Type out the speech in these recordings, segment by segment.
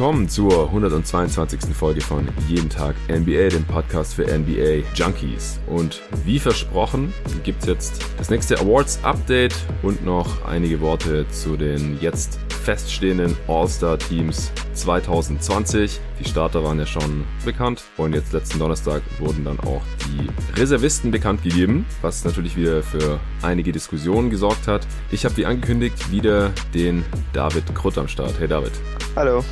Willkommen zur 122. Folge von Jeden Tag NBA, dem Podcast für NBA Junkies. Und wie versprochen gibt's jetzt das nächste Awards Update und noch einige Worte zu den jetzt feststehenden All-Star-Teams 2020. Die Starter waren ja schon bekannt und jetzt letzten Donnerstag wurden dann auch die Reservisten bekannt gegeben, was natürlich wieder für einige Diskussionen gesorgt hat. Ich habe wie angekündigt wieder den David Krutt am Start. Hey David. Hallo.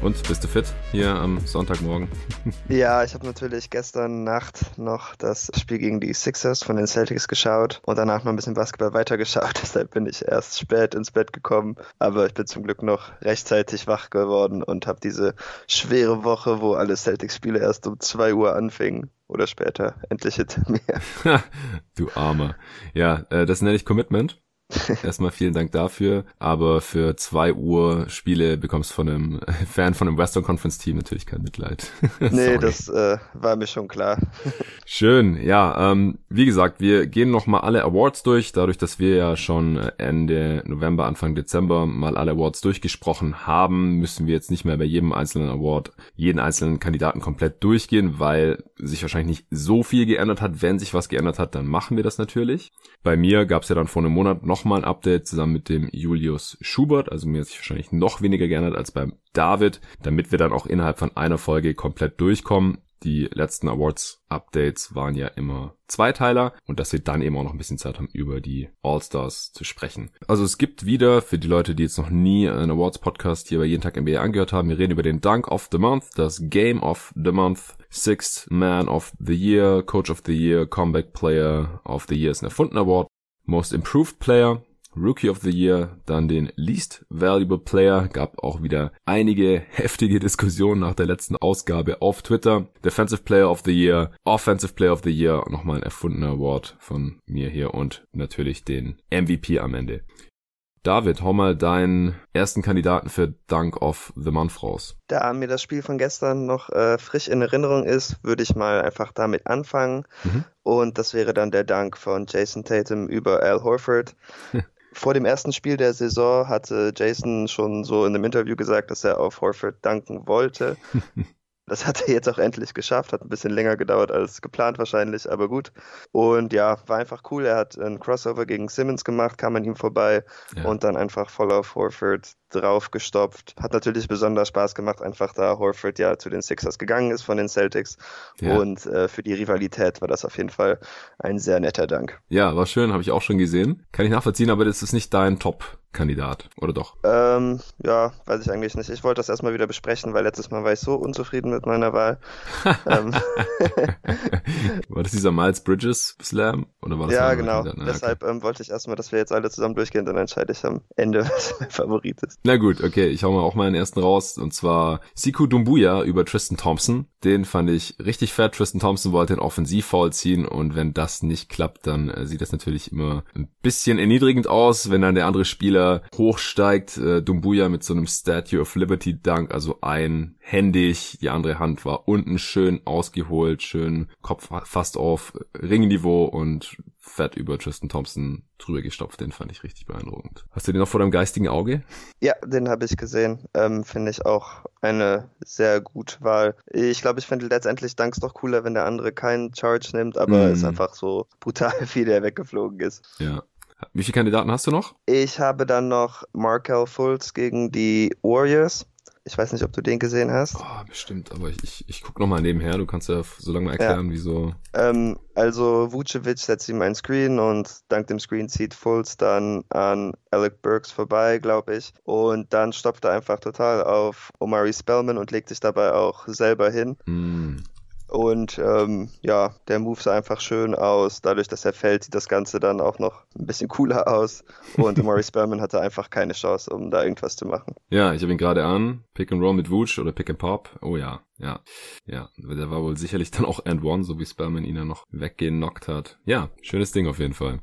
Und bist du fit hier am Sonntagmorgen? ja, ich habe natürlich gestern Nacht noch das Spiel gegen die Sixers von den Celtics geschaut und danach noch ein bisschen Basketball weitergeschaut. Deshalb bin ich erst spät ins Bett gekommen. Aber ich bin zum Glück noch rechtzeitig wach geworden und habe diese schwere Woche, wo alle Celtics-Spiele erst um 2 Uhr anfingen oder später, endlich hinter mir. du Armer. Ja, äh, das nenne ich Commitment. Erstmal vielen Dank dafür. Aber für zwei Uhr Spiele bekommst du von einem Fan von einem Western Conference Team natürlich kein Mitleid. nee, das äh, war mir schon klar. Schön, ja. Ähm, wie gesagt, wir gehen nochmal alle Awards durch. Dadurch, dass wir ja schon Ende November, Anfang Dezember mal alle Awards durchgesprochen haben, müssen wir jetzt nicht mehr bei jedem einzelnen Award jeden einzelnen Kandidaten komplett durchgehen, weil sich wahrscheinlich nicht so viel geändert hat. Wenn sich was geändert hat, dann machen wir das natürlich. Bei mir gab es ja dann vor einem Monat nochmal ein Update zusammen mit dem Julius Schubert. Also mir sich wahrscheinlich noch weniger geändert als beim David, damit wir dann auch innerhalb von einer Folge komplett durchkommen. Die letzten Awards-Updates waren ja immer Zweiteiler und dass wir dann eben auch noch ein bisschen Zeit haben, über die All-Stars zu sprechen. Also es gibt wieder, für die Leute, die jetzt noch nie einen Awards-Podcast hier bei Jeden Tag NBA angehört haben, wir reden über den Dunk of the Month, das Game of the Month, Sixth Man of the Year, Coach of the Year, Comeback Player of the Year ist ein erfunden Award, Most Improved Player, Rookie of the Year, dann den Least Valuable Player, gab auch wieder einige heftige Diskussionen nach der letzten Ausgabe auf Twitter. Defensive Player of the Year, Offensive Player of the Year, nochmal ein erfundener Award von mir hier und natürlich den MVP am Ende. David, hau mal deinen ersten Kandidaten für Dunk of the Month raus. Da mir das Spiel von gestern noch äh, frisch in Erinnerung ist, würde ich mal einfach damit anfangen. Mhm. Und das wäre dann der Dunk von Jason Tatum über Al Horford. Vor dem ersten Spiel der Saison hatte Jason schon so in einem Interview gesagt, dass er auf Horford danken wollte. Das hat er jetzt auch endlich geschafft, hat ein bisschen länger gedauert als geplant wahrscheinlich, aber gut. Und ja, war einfach cool. Er hat einen Crossover gegen Simmons gemacht, kam an ihm vorbei ja. und dann einfach voll auf Horford draufgestopft. Hat natürlich besonders Spaß gemacht, einfach da Horford ja zu den Sixers gegangen ist von den Celtics. Ja. Und äh, für die Rivalität war das auf jeden Fall ein sehr netter Dank. Ja, war schön, habe ich auch schon gesehen. Kann ich nachvollziehen, aber das ist nicht dein Top Kandidat, oder doch? Ähm, ja, weiß ich eigentlich nicht. Ich wollte das erstmal wieder besprechen, weil letztes Mal war ich so unzufrieden mit meiner Wahl. ähm. war das dieser Miles Bridges Slam? Oder war das ja, genau. Na, Deshalb okay. ähm, wollte ich erstmal, dass wir jetzt alle zusammen durchgehen, dann entscheide ich am Ende, was mein Favorit ist. Na gut, okay, ich hau mal auch meinen ersten raus, und zwar Siku Dumbuya über Tristan Thompson. Den fand ich richtig fett. Tristan Thompson wollte den Offensivfoul ziehen und wenn das nicht klappt, dann äh, sieht das natürlich immer ein bisschen erniedrigend aus, wenn dann der andere Spieler hochsteigt. Äh, Dumbuya mit so einem Statue of Liberty Dunk, also einhändig, die andere Hand war unten schön ausgeholt, schön Kopf fast auf Ringniveau und fett über Tristan Thompson drüber gestopft. Den fand ich richtig beeindruckend. Hast du den noch vor deinem geistigen Auge? Ja, den habe ich gesehen. Ähm, finde ich auch eine sehr gute Wahl. Ich glaube, ich finde letztendlich Dunks doch cooler, wenn der andere keinen Charge nimmt, aber mm. ist einfach so brutal, wie der weggeflogen ist. Ja, wie viele Kandidaten hast du noch? Ich habe dann noch Markel Fultz gegen die Warriors. Ich weiß nicht, ob du den gesehen hast. Oh, bestimmt, aber ich, ich, ich gucke nochmal nebenher. Du kannst ja so lange mal erklären, ja. wieso. Ähm, also Vucevic setzt ihm einen Screen und dank dem Screen zieht Fultz dann an Alec Burks vorbei, glaube ich. Und dann stopft er einfach total auf Omari Spellman und legt sich dabei auch selber hin. Mm. Und ähm, ja, der Move sah einfach schön aus. Dadurch, dass er fällt, sieht das Ganze dann auch noch ein bisschen cooler aus. Und Maurice Berman hatte einfach keine Chance, um da irgendwas zu machen. Ja, ich habe ihn gerade an. Pick and Roll mit Wooch oder Pick and Pop. Oh ja, ja, ja. Der war wohl sicherlich dann auch End One, so wie Spellman ihn ja noch weggenockt hat. Ja, schönes Ding auf jeden Fall.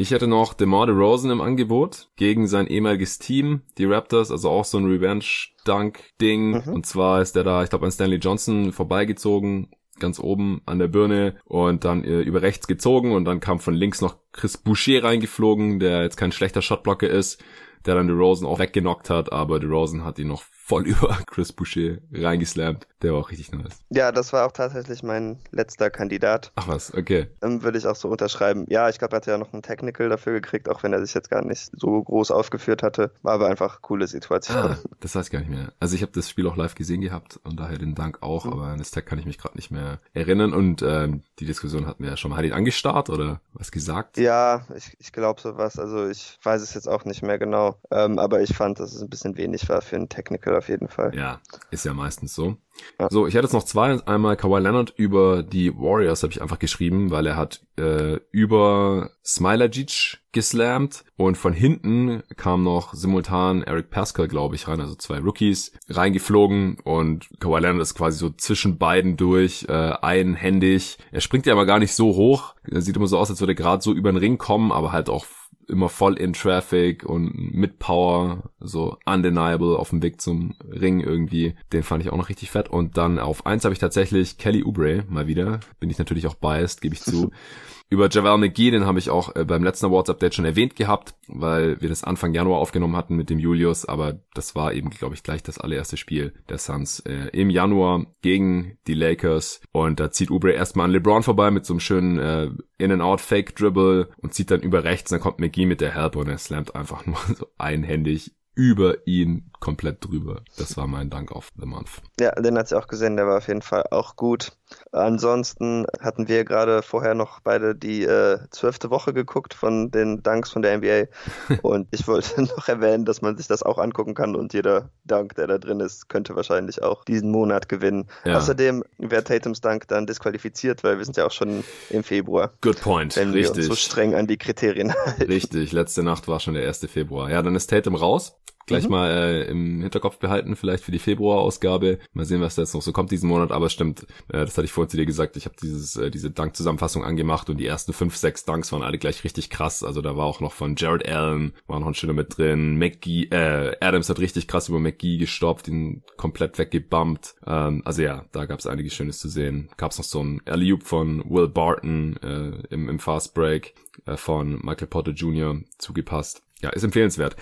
Ich hätte noch DeMar DeRozan im Angebot gegen sein ehemaliges Team, die Raptors, also auch so ein Revenge-Dunk-Ding. Mhm. Und zwar ist der da, ich glaube, an Stanley Johnson vorbeigezogen, ganz oben an der Birne und dann äh, über rechts gezogen und dann kam von links noch Chris Boucher reingeflogen, der jetzt kein schlechter Shotblocker ist. der dann DeRozan auch weggenockt hat, aber DeRozan hat ihn noch voll über Chris Boucher reingeslammt. Der war auch richtig nice. Ja, das war auch tatsächlich mein letzter Kandidat. Ach was, okay. Ähm, würde ich auch so unterschreiben. Ja, ich glaube, er hat ja noch einen Technical dafür gekriegt, auch wenn er sich jetzt gar nicht so groß aufgeführt hatte. War aber einfach coole Situation. Ah, das weiß ich gar nicht mehr. Also ich habe das Spiel auch live gesehen gehabt und daher den Dank auch, mhm. aber an das Tag kann ich mich gerade nicht mehr erinnern. Und ähm, die Diskussion hatten wir ja schon mal. Hat ihn angestarrt oder was gesagt? Ja, ich, ich glaube sowas. Also ich weiß es jetzt auch nicht mehr genau. Ähm, aber ich fand, dass es ein bisschen wenig war für einen Technical auf jeden Fall. Ja, ist ja meistens so. Ja. So, ich hatte jetzt noch zwei. Einmal Kawhi Leonard über die Warriors habe ich einfach geschrieben, weil er hat äh, über Smilajic geslammt und von hinten kam noch simultan Eric Pascal, glaube ich, rein, also zwei Rookies, reingeflogen und Kawhi Leonard ist quasi so zwischen beiden durch, äh, einhändig. Er springt ja aber gar nicht so hoch. Er sieht immer so aus, als würde er gerade so über den Ring kommen, aber halt auch immer voll in Traffic und mit Power, so undeniable auf dem Weg zum Ring irgendwie. Den fand ich auch noch richtig fett. Und dann auf eins habe ich tatsächlich Kelly Oubre mal wieder. Bin ich natürlich auch biased, gebe ich zu. Über Javal McGee, den habe ich auch äh, beim letzten Awards-Update schon erwähnt gehabt, weil wir das Anfang Januar aufgenommen hatten mit dem Julius, aber das war eben, glaube ich, gleich das allererste Spiel der Suns äh, im Januar gegen die Lakers. Und da zieht Ubre erstmal an LeBron vorbei mit so einem schönen äh, In-and-Out-Fake-Dribble und zieht dann über rechts, dann kommt McGee mit der Help und er slammt einfach nur so einhändig über ihn komplett drüber. Das war mein Dank auf The Month. Ja, den hat sie auch gesehen, der war auf jeden Fall auch gut. Ansonsten hatten wir gerade vorher noch beide die äh, zwölfte äh, Woche geguckt von den Danks von der NBA und ich wollte noch erwähnen, dass man sich das auch angucken kann und jeder Dank, der da drin ist, könnte wahrscheinlich auch diesen Monat gewinnen. Ja. Außerdem wäre Tatums Dank dann disqualifiziert, weil wir sind ja auch schon im Februar. Good point. Wenn Richtig. wir uns so streng an die Kriterien halten. Richtig, letzte Nacht war schon der 1. Februar. Ja, dann ist Tatum raus gleich mhm. mal äh, im Hinterkopf behalten, vielleicht für die Februar-Ausgabe. Mal sehen, was da jetzt noch so kommt diesen Monat. Aber es stimmt, äh, das hatte ich vorhin zu dir gesagt. Ich habe dieses äh, diese Dank-Zusammenfassung angemacht und die ersten fünf, sechs Danks waren alle gleich richtig krass. Also da war auch noch von Jared Allen war noch ein schöner mit drin. McGee, äh, Adams hat richtig krass über McGee gestoppt, ihn komplett weggebumpt. Ähm, also ja, da gab es einiges Schönes zu sehen. Gab es noch so ein alley von Will Barton äh, im, im Fast Break äh, von Michael Potter Jr. zugepasst. Ja, ist empfehlenswert.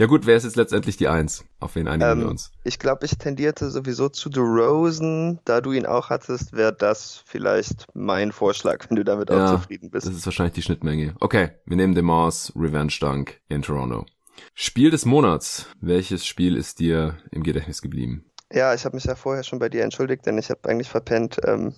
Ja gut, wer ist jetzt letztendlich die Eins? Auf wen einigen ähm, wir uns? Ich glaube, ich tendierte sowieso zu DeRozan. Da du ihn auch hattest, wäre das vielleicht mein Vorschlag, wenn du damit ja, auch zufrieden bist. Das ist wahrscheinlich die Schnittmenge. Okay, wir nehmen den Mars Revenge Dunk in Toronto. Spiel des Monats. Welches Spiel ist dir im Gedächtnis geblieben? Ja, ich habe mich ja vorher schon bei dir entschuldigt, denn ich habe eigentlich verpennt, ähm,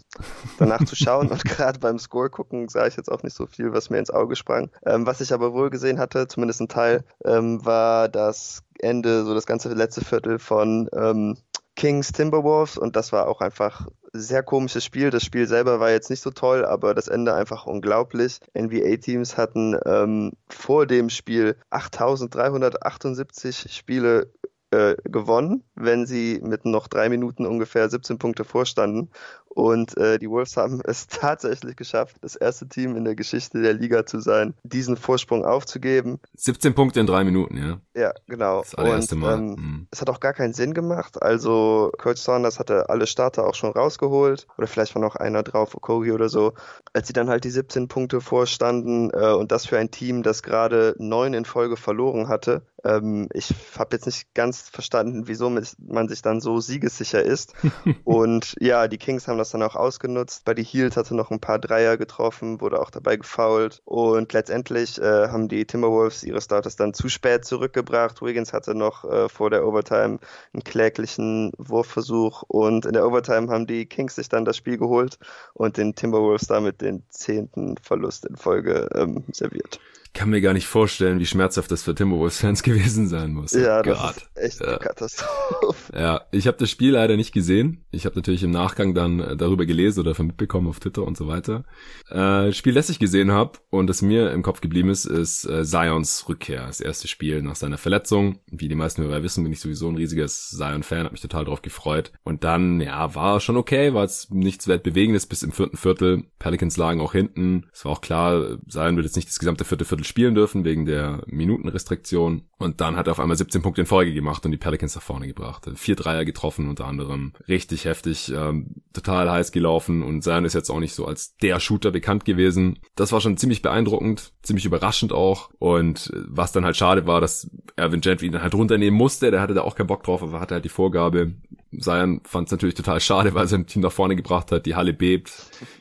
danach zu schauen und gerade beim Score gucken sah ich jetzt auch nicht so viel, was mir ins Auge sprang. Ähm, was ich aber wohl gesehen hatte, zumindest ein Teil, ähm, war das Ende, so das ganze letzte Viertel von ähm, Kings Timberwolves und das war auch einfach sehr komisches Spiel. Das Spiel selber war jetzt nicht so toll, aber das Ende einfach unglaublich. NBA-Teams hatten ähm, vor dem Spiel 8378 Spiele äh, gewonnen, wenn sie mit noch drei Minuten ungefähr 17 Punkte vorstanden. Und äh, die Wolves haben es tatsächlich geschafft, das erste Team in der Geschichte der Liga zu sein, diesen Vorsprung aufzugeben. 17 Punkte in drei Minuten, ja. Ja, genau. Das allererste Mal. Ähm, mhm. Es hat auch gar keinen Sinn gemacht. Also Coach Saunders hatte alle Starter auch schon rausgeholt. Oder vielleicht war noch einer drauf, Okogi oder so. Als sie dann halt die 17 Punkte vorstanden äh, und das für ein Team, das gerade neun in Folge verloren hatte. Ähm, ich habe jetzt nicht ganz verstanden, wieso man sich dann so siegessicher ist. und ja, die Kings haben das dann auch ausgenutzt. Buddy Hield hatte noch ein paar Dreier getroffen, wurde auch dabei gefoult. Und letztendlich äh, haben die Timberwolves ihre Starters dann zu spät zurückgebracht. Wiggins hatte noch äh, vor der Overtime einen kläglichen Wurfversuch. Und in der Overtime haben die Kings sich dann das Spiel geholt und den Timberwolves damit den zehnten Verlust in Folge ähm, serviert kann mir gar nicht vorstellen, wie schmerzhaft das für Timberwolves-Fans gewesen sein muss. Ja, oh das ist echt ja. eine Katastrophe. Ja, ich habe das Spiel leider nicht gesehen. Ich habe natürlich im Nachgang dann äh, darüber gelesen oder mitbekommen auf Twitter und so weiter. Äh, Spiel, das ich gesehen habe und das mir im Kopf geblieben ist, ist äh, Zions Rückkehr. Das erste Spiel nach seiner Verletzung. Wie die meisten Hörer wissen, bin ich sowieso ein riesiger Zion-Fan, habe mich total drauf gefreut. Und dann, ja, war schon okay, war jetzt nichts weltbewegendes bis im vierten Viertel. Pelicans lagen auch hinten. Es war auch klar, Zion wird jetzt nicht das gesamte vierte Viertel spielen dürfen wegen der Minutenrestriktion. Und dann hat er auf einmal 17 Punkte in Folge gemacht und die Pelicans nach vorne gebracht. Vier Dreier getroffen unter anderem. Richtig heftig, ähm, total heiß gelaufen und Zion ist jetzt auch nicht so als der Shooter bekannt gewesen. Das war schon ziemlich beeindruckend, ziemlich überraschend auch. Und was dann halt schade war, dass Erwin Gentry ihn halt runternehmen musste. Der hatte da auch keinen Bock drauf, aber hatte halt die Vorgabe. Zion fand es natürlich total schade, weil er sein Team nach vorne gebracht hat. Die Halle bebt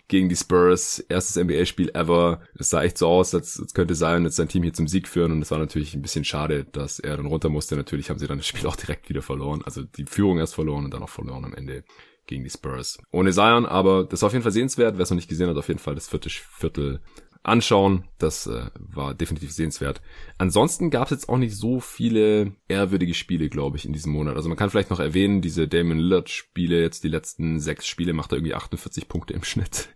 gegen die Spurs. Erstes NBA-Spiel ever. Es sah echt so aus, als, als könnte Zion jetzt sein Team hier zum Sieg führen. Und es war natürlich ein bisschen schade, dass er dann runter musste. Natürlich haben sie dann das Spiel auch direkt wieder verloren. Also die Führung erst verloren und dann auch verloren am Ende gegen die Spurs. Ohne Zion, aber das war auf jeden Fall sehenswert. Wer es noch nicht gesehen hat, auf jeden Fall das vierte Viertel anschauen. Das äh, war definitiv sehenswert. Ansonsten gab es jetzt auch nicht so viele ehrwürdige Spiele, glaube ich, in diesem Monat. Also man kann vielleicht noch erwähnen, diese Damon Lillard Spiele, jetzt die letzten sechs Spiele macht er irgendwie 48 Punkte im Schnitt.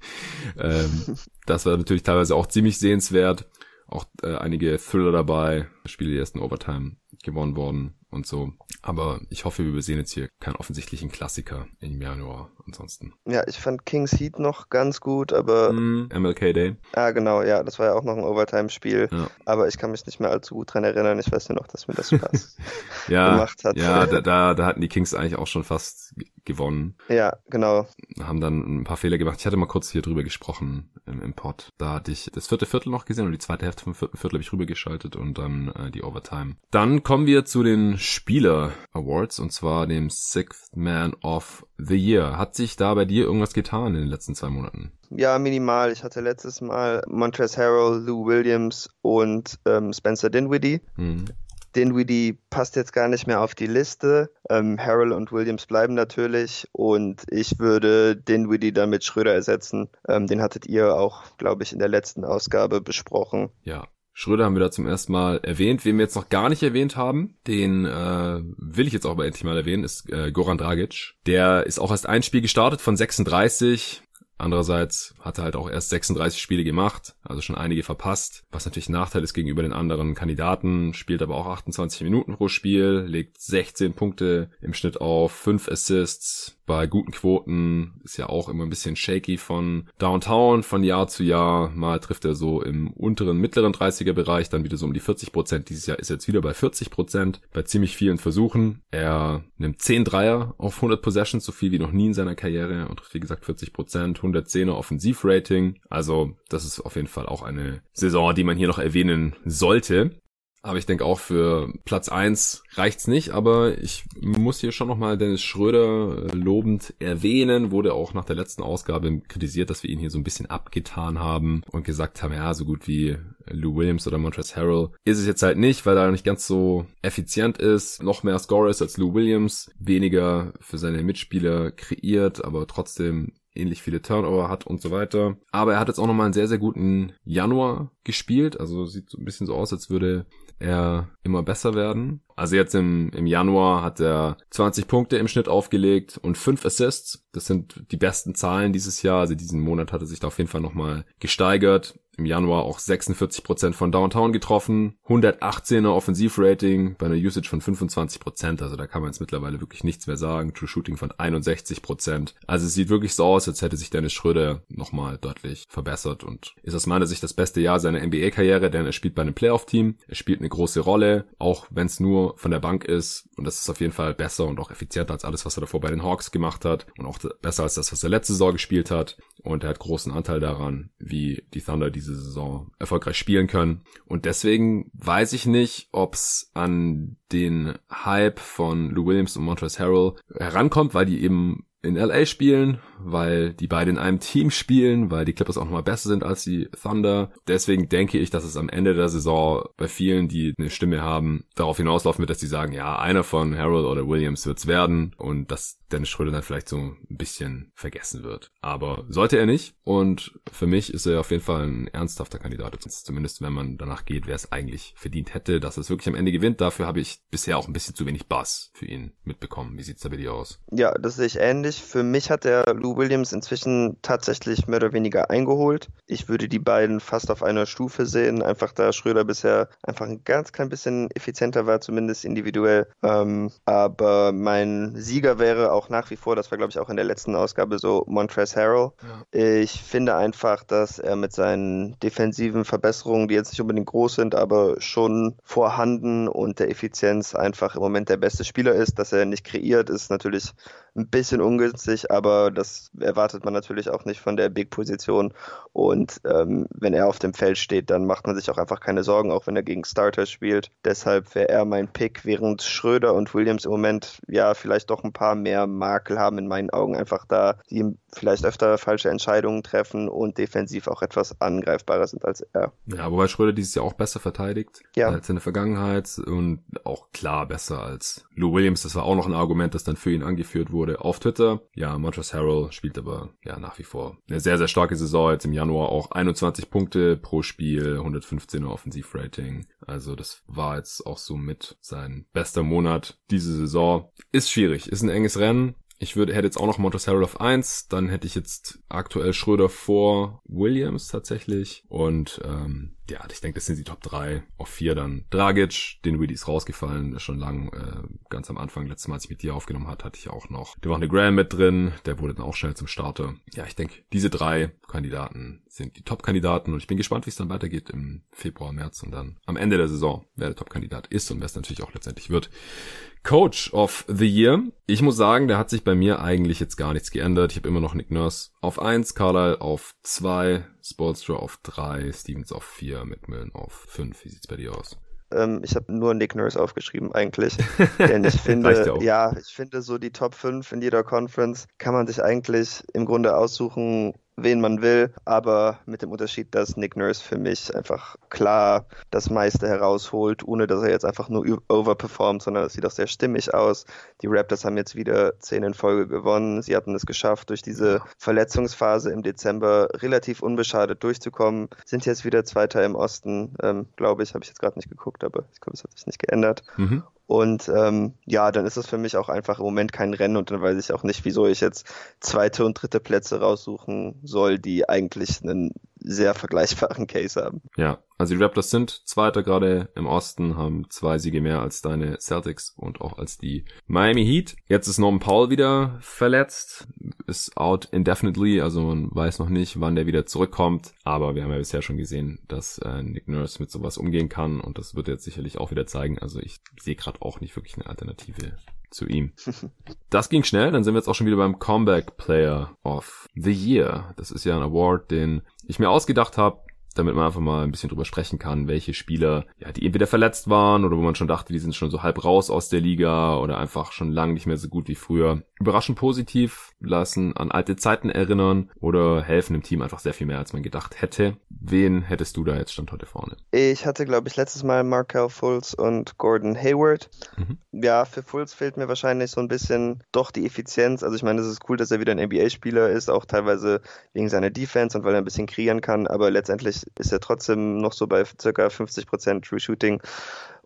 ähm, das war natürlich teilweise auch ziemlich sehenswert. Auch äh, einige Thriller dabei, Spiele die ersten Overtime gewonnen worden und so. Aber ich hoffe, wir übersehen jetzt hier keinen offensichtlichen Klassiker im Januar ansonsten. Ja, ich fand Kings Heat noch ganz gut, aber. Mm, MLK Day. Ah, genau, ja, das war ja auch noch ein Overtime-Spiel. Ja. Aber ich kann mich nicht mehr allzu gut dran erinnern. Ich weiß nur noch, dass mir das Spaß ja, gemacht hat. Ja, da, da, da hatten die Kings eigentlich auch schon fast gewonnen. Ja, genau. Haben dann ein paar Fehler gemacht. Ich hatte mal kurz hier drüber gesprochen im, im Pod. Da hatte ich das vierte Viertel noch gesehen und die zweite Hälfte vom vierten Viertel habe ich rübergeschaltet und dann äh, die Overtime. Dann kommen wir zu den Spieler Awards und zwar dem Sixth Man of the Year. Hat sich da bei dir irgendwas getan in den letzten zwei Monaten? Ja, minimal. Ich hatte letztes Mal Montrezl Harrell, Lou Williams und ähm, Spencer Dinwiddie. Mhm. Dinwiddie passt jetzt gar nicht mehr auf die Liste. Ähm, Harrell und Williams bleiben natürlich und ich würde Dinwiddie dann mit Schröder ersetzen. Ähm, den hattet ihr auch, glaube ich, in der letzten Ausgabe besprochen. Ja, Schröder haben wir da zum ersten Mal erwähnt. Wen wir jetzt noch gar nicht erwähnt haben, den äh, will ich jetzt auch aber endlich mal erwähnen, ist äh, Goran Dragic. Der ist auch erst ein Spiel gestartet von 36. Andererseits hat er halt auch erst 36 Spiele gemacht, also schon einige verpasst, was natürlich ein Nachteil ist gegenüber den anderen Kandidaten, spielt aber auch 28 Minuten pro Spiel, legt 16 Punkte im Schnitt auf, 5 Assists, bei guten Quoten ist ja auch immer ein bisschen shaky von Downtown von Jahr zu Jahr. Mal trifft er so im unteren, mittleren 30er Bereich, dann wieder so um die 40 Prozent. Dieses Jahr ist er jetzt wieder bei 40 Prozent, bei ziemlich vielen Versuchen. Er nimmt 10 Dreier auf 100 Possessions, so viel wie noch nie in seiner Karriere und trifft wie gesagt 40 Prozent, 110er Offensivrating. Also das ist auf jeden Fall auch eine Saison, die man hier noch erwähnen sollte. Aber ich denke auch für Platz eins reicht's nicht, aber ich muss hier schon nochmal Dennis Schröder lobend erwähnen, wurde auch nach der letzten Ausgabe kritisiert, dass wir ihn hier so ein bisschen abgetan haben und gesagt haben, ja, so gut wie Lou Williams oder Montrezl Harrell ist es jetzt halt nicht, weil er nicht ganz so effizient ist, noch mehr Scorer ist als Lou Williams, weniger für seine Mitspieler kreiert, aber trotzdem ähnlich viele Turnover hat und so weiter. Aber er hat jetzt auch nochmal einen sehr, sehr guten Januar gespielt. Also sieht so ein bisschen so aus, als würde er immer besser werden. Also jetzt im, im Januar hat er 20 Punkte im Schnitt aufgelegt und 5 Assists. Das sind die besten Zahlen dieses Jahr. Also diesen Monat hat er sich da auf jeden Fall nochmal gesteigert im Januar auch 46% von Downtown getroffen, 118er Offensivrating bei einer Usage von 25%, also da kann man jetzt mittlerweile wirklich nichts mehr sagen, True Shooting von 61%. Also es sieht wirklich so aus, als hätte sich Dennis Schröder nochmal deutlich verbessert und ist aus meiner Sicht das beste Jahr seiner NBA-Karriere, denn er spielt bei einem Playoff-Team, er spielt eine große Rolle, auch wenn es nur von der Bank ist. Und das ist auf jeden Fall besser und auch effizienter als alles, was er davor bei den Hawks gemacht hat. Und auch besser als das, was er letzte Saison gespielt hat. Und er hat großen Anteil daran, wie die Thunder diese diese Saison erfolgreich spielen können. Und deswegen weiß ich nicht, ob es an den Hype von Lou Williams und Montrezl Harrell herankommt, weil die eben in LA spielen, weil die beiden in einem Team spielen, weil die Clippers auch nochmal besser sind als die Thunder. Deswegen denke ich, dass es am Ende der Saison bei vielen, die eine Stimme haben, darauf hinauslaufen wird, dass sie sagen, ja, einer von Harold oder Williams wird's werden und dass Dennis Schröder dann vielleicht so ein bisschen vergessen wird. Aber sollte er nicht und für mich ist er auf jeden Fall ein ernsthafter Kandidat, zumindest wenn man danach geht, wer es eigentlich verdient hätte, dass es wirklich am Ende gewinnt. Dafür habe ich bisher auch ein bisschen zu wenig Bass für ihn mitbekommen. Wie sieht's da bei dir aus? Ja, das sehe ich ähnlich. Für mich hat der Lou Williams inzwischen tatsächlich mehr oder weniger eingeholt. Ich würde die beiden fast auf einer Stufe sehen, einfach da Schröder bisher einfach ein ganz klein bisschen effizienter war, zumindest individuell. Ähm, aber mein Sieger wäre auch nach wie vor, das war glaube ich auch in der letzten Ausgabe so Montrezl Harrell. Ja. Ich finde einfach, dass er mit seinen defensiven Verbesserungen, die jetzt nicht unbedingt groß sind, aber schon vorhanden und der Effizienz einfach im Moment der beste Spieler ist. Dass er nicht kreiert, ist natürlich ein bisschen ungünstig, aber das erwartet man natürlich auch nicht von der Big-Position. Und ähm, wenn er auf dem Feld steht, dann macht man sich auch einfach keine Sorgen, auch wenn er gegen Starter spielt. Deshalb wäre er mein Pick, während Schröder und Williams im Moment ja vielleicht doch ein paar mehr Makel haben in meinen Augen, einfach da, die vielleicht öfter falsche Entscheidungen treffen und defensiv auch etwas angreifbarer sind als er. Ja, wobei Schröder dieses Jahr auch besser verteidigt ja. als in der Vergangenheit und auch klar besser als Lou Williams. Das war auch noch ein Argument, das dann für ihn angeführt wurde auf Twitter. Ja, Montrezl Harrell spielt aber ja nach wie vor eine sehr, sehr starke Saison. Jetzt im Januar auch 21 Punkte pro Spiel, 115er Offensivrating. Also das war jetzt auch so mit sein bester Monat diese Saison. Ist schwierig, ist ein enges Rennen. Ich würde, hätte jetzt auch noch Montrezl Harrell auf 1, dann hätte ich jetzt aktuell Schröder vor Williams tatsächlich und ähm, ja, ich denke, das sind die Top 3. Auf 4 dann Dragic, den Willi ist rausgefallen, schon lang, äh, ganz am Anfang, letztes Mal, als ich mit dir aufgenommen hat, hatte ich auch noch. Der war eine Graham mit drin, der wurde dann auch schnell zum Starter. Ja, ich denke, diese drei Kandidaten sind die Top-Kandidaten und ich bin gespannt, wie es dann weitergeht im Februar, März und dann am Ende der Saison, wer der Top-Kandidat ist und wer es natürlich auch letztendlich wird. Coach of the Year. Ich muss sagen, der hat sich bei mir eigentlich jetzt gar nichts geändert. Ich habe immer noch Nick Nurse auf 1, Carlisle auf 2, Spolstra auf 3, Stevens auf 4, McMillan auf 5. Wie sieht's bei dir aus? Ähm, ich habe nur Nick Nurse aufgeschrieben eigentlich. Denn ich finde, ja, ich finde so die Top 5 in jeder Conference kann man sich eigentlich im Grunde aussuchen, wen man will, aber mit dem Unterschied, dass Nick Nurse für mich einfach klar das meiste herausholt, ohne dass er jetzt einfach nur overperformt, sondern es sieht auch sehr stimmig aus. Die Raptors haben jetzt wieder zehn in Folge gewonnen. Sie hatten es geschafft, durch diese Verletzungsphase im Dezember relativ unbeschadet durchzukommen. Sind jetzt wieder Zweiter im Osten, ähm, glaube ich. Habe ich jetzt gerade nicht geguckt, aber ich glaube, es hat sich nicht geändert. Mhm. Und ähm, ja, dann ist es für mich auch einfach im Moment kein Rennen und dann weiß ich auch nicht, wieso ich jetzt zweite und dritte Plätze raussuchen soll, die eigentlich einen sehr vergleichbaren Case haben. Ja, also die Raptors sind Zweiter gerade im Osten, haben zwei Siege mehr als deine Celtics und auch als die Miami Heat. Jetzt ist Norman Powell wieder verletzt, ist out indefinitely, also man weiß noch nicht, wann der wieder zurückkommt. Aber wir haben ja bisher schon gesehen, dass äh, Nick Nurse mit sowas umgehen kann und das wird jetzt sicherlich auch wieder zeigen. Also ich sehe gerade auch nicht wirklich eine Alternative zu ihm. Das ging schnell, dann sind wir jetzt auch schon wieder beim Comeback Player of the Year. Das ist ja ein Award, den ich mir ausgedacht habe, damit man einfach mal ein bisschen drüber sprechen kann, welche Spieler, ja, die entweder verletzt waren oder wo man schon dachte, die sind schon so halb raus aus der Liga oder einfach schon lange nicht mehr so gut wie früher, überraschend positiv lassen, an alte Zeiten erinnern oder helfen im Team einfach sehr viel mehr, als man gedacht hätte. Wen hättest du da jetzt Stand heute vorne? Ich hatte, glaube ich, letztes Mal Markel Fultz und Gordon Hayward. Mhm. Ja, für Fultz fehlt mir wahrscheinlich so ein bisschen doch die Effizienz. Also ich meine, es ist cool, dass er wieder ein NBA-Spieler ist, auch teilweise wegen seiner Defense und weil er ein bisschen kreieren kann, aber letztendlich ist er trotzdem noch so bei ca. 50% True Shooting.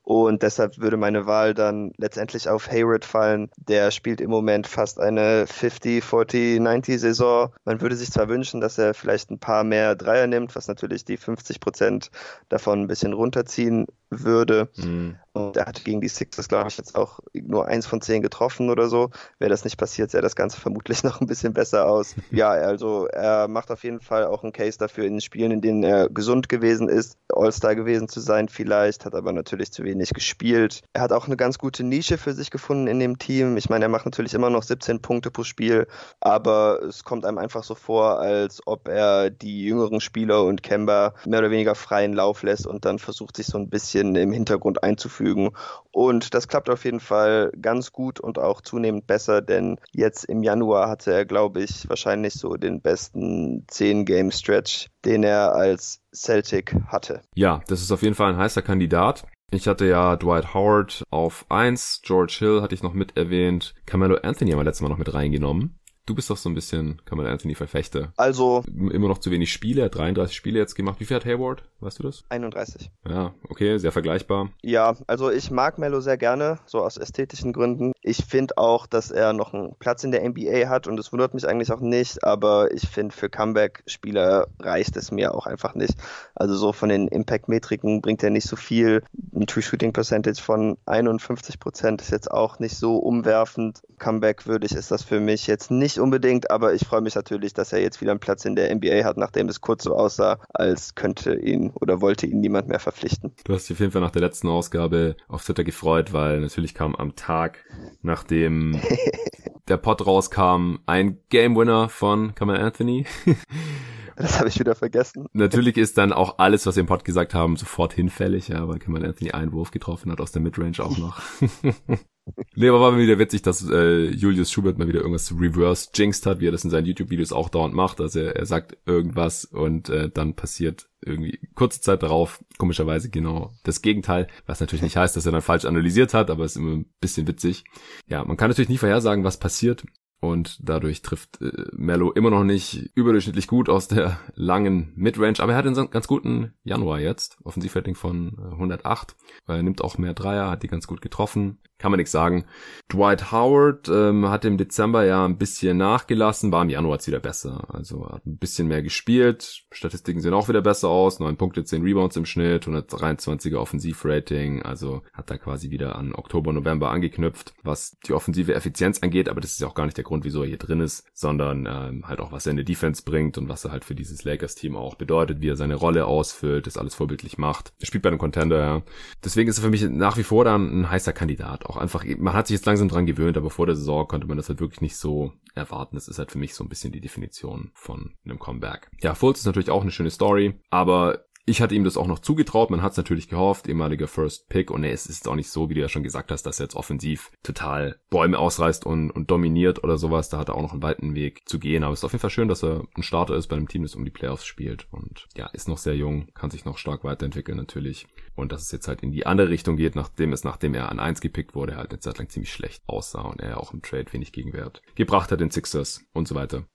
Und deshalb würde meine Wahl dann letztendlich auf Hayward fallen. Der spielt im Moment fast eine 50, 40, 90 Saison. Man würde sich zwar wünschen, dass er vielleicht ein paar mehr Dreier nimmt, was natürlich die 50 Prozent davon ein bisschen runterziehen würde. Mhm. Und er hat gegen die Sixers, glaube ich, jetzt auch nur eins von zehn getroffen oder so. Wäre das nicht passiert, sähe das Ganze vermutlich noch ein bisschen besser aus. ja, also er macht auf jeden Fall auch einen Case dafür in den Spielen, in denen er gesund gewesen ist, All-Star gewesen zu sein vielleicht, hat aber natürlich zu wenig gespielt. Er hat auch eine ganz gute Nische für sich gefunden in dem Team. Ich meine, er macht natürlich immer noch 17 Punkte pro Spiel, aber es kommt einem einfach so vor, als ob er die jüngeren Spieler und Kemba mehr oder weniger freien Lauf lässt und dann versucht sich so ein bisschen im Hintergrund einzufügen. Und das klappt auf jeden Fall ganz gut und auch zunehmend besser, denn jetzt im Januar hatte er, glaube ich, wahrscheinlich so den besten 10-Game-Stretch, den er als Celtic hatte. Ja, das ist auf jeden Fall ein heißer Kandidat. Ich hatte ja Dwight Howard auf 1, George Hill hatte ich noch mit erwähnt, Carmelo Anthony haben wir letztes Mal noch mit reingenommen. Du bist doch so ein bisschen Carmelo Anthony Verfechter. Also. Immer noch zu wenig Spiele, 33 Spiele jetzt gemacht. Wie viel hat Hayward? Weißt du das? 31. Ja, okay, sehr vergleichbar. Ja, also ich mag Melo sehr gerne, so aus ästhetischen Gründen. Ich finde auch, dass er noch einen Platz in der NBA hat und es wundert mich eigentlich auch nicht, aber ich finde, für Comeback-Spieler reicht es mir auch einfach nicht. Also so von den Impact-Metriken bringt er nicht so viel. Ein True-Shooting-Percentage von 51% ist jetzt auch nicht so umwerfend. Comeback würdig ist das für mich jetzt nicht nicht unbedingt, aber ich freue mich natürlich, dass er jetzt wieder einen Platz in der NBA hat, nachdem es kurz so aussah, als könnte ihn oder wollte ihn niemand mehr verpflichten. Du hast dich auf jeden Fall nach der letzten Ausgabe auf Twitter gefreut, weil natürlich kam am Tag, nachdem der Pod rauskam, ein Game Winner von Kamal Anthony. Das habe ich wieder vergessen. Natürlich ist dann auch alles, was wir im Pod gesagt haben, sofort hinfällig, ja, weil Kamal Anthony einen Wurf getroffen hat aus der Midrange auch noch. nee, aber war mir wieder witzig, dass äh, Julius Schubert mal wieder irgendwas reverse jinxed hat, wie er das in seinen YouTube-Videos auch dauernd macht. Also er, er sagt irgendwas und äh, dann passiert irgendwie kurze Zeit darauf, komischerweise genau das Gegenteil, was natürlich nicht heißt, dass er dann falsch analysiert hat, aber ist immer ein bisschen witzig. Ja, man kann natürlich nicht vorhersagen, was passiert und dadurch trifft äh, Mello immer noch nicht überdurchschnittlich gut aus der langen Midrange, aber er hat einen ganz guten Januar jetzt, Offensivrating von 108, äh, er nimmt auch mehr Dreier, hat die ganz gut getroffen, kann man nichts sagen. Dwight Howard ähm, hat im Dezember ja ein bisschen nachgelassen, war im Januar jetzt wieder besser. Also hat ein bisschen mehr gespielt. Statistiken sehen auch wieder besser aus. 9 Punkte, 10 Rebounds im Schnitt, 123er Offensivrating. Also hat da quasi wieder an Oktober, November angeknüpft, was die offensive Effizienz angeht. Aber das ist ja auch gar nicht der Grund, wieso er hier drin ist, sondern ähm, halt auch, was er in der Defense bringt und was er halt für dieses Lakers-Team auch bedeutet, wie er seine Rolle ausfüllt, das alles vorbildlich macht. Er spielt bei einem Contender, ja. Deswegen ist er für mich nach wie vor dann ein heißer Kandidat auch einfach, man hat sich jetzt langsam dran gewöhnt, aber vor der Saison konnte man das halt wirklich nicht so erwarten. Das ist halt für mich so ein bisschen die Definition von einem Comeback. Ja, Fultz ist natürlich auch eine schöne Story, aber ich hatte ihm das auch noch zugetraut, man hat es natürlich gehofft, ehemaliger First Pick. Und es ist auch nicht so, wie du ja schon gesagt hast, dass er jetzt offensiv total Bäume ausreißt und, und dominiert oder sowas, da hat er auch noch einen weiten Weg zu gehen, aber es ist auf jeden Fall schön, dass er ein Starter ist bei einem Team, das um die Playoffs spielt. Und ja, ist noch sehr jung, kann sich noch stark weiterentwickeln natürlich. Und dass es jetzt halt in die andere Richtung geht, nachdem es, nachdem er an eins gepickt wurde, halt eine Zeit lang ziemlich schlecht aussah und er auch im Trade wenig Gegenwert gebracht hat in Sixers und so weiter.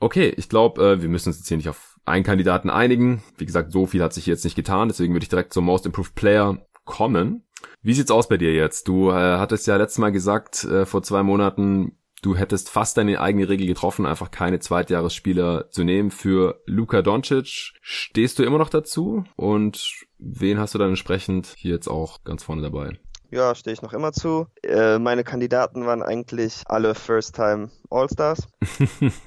Okay, ich glaube, äh, wir müssen uns jetzt hier nicht auf einen Kandidaten einigen. Wie gesagt, so viel hat sich jetzt nicht getan, deswegen würde ich direkt zum Most Improved Player kommen. Wie sieht's aus bei dir jetzt? Du äh, hattest ja letztes Mal gesagt, äh, vor zwei Monaten, du hättest fast deine eigene Regel getroffen, einfach keine Zweitjahresspieler zu nehmen für Luka Doncic. Stehst du immer noch dazu? Und wen hast du dann entsprechend hier jetzt auch ganz vorne dabei? Ja, stehe ich noch immer zu. Äh, meine Kandidaten waren eigentlich alle First-Time All-Stars.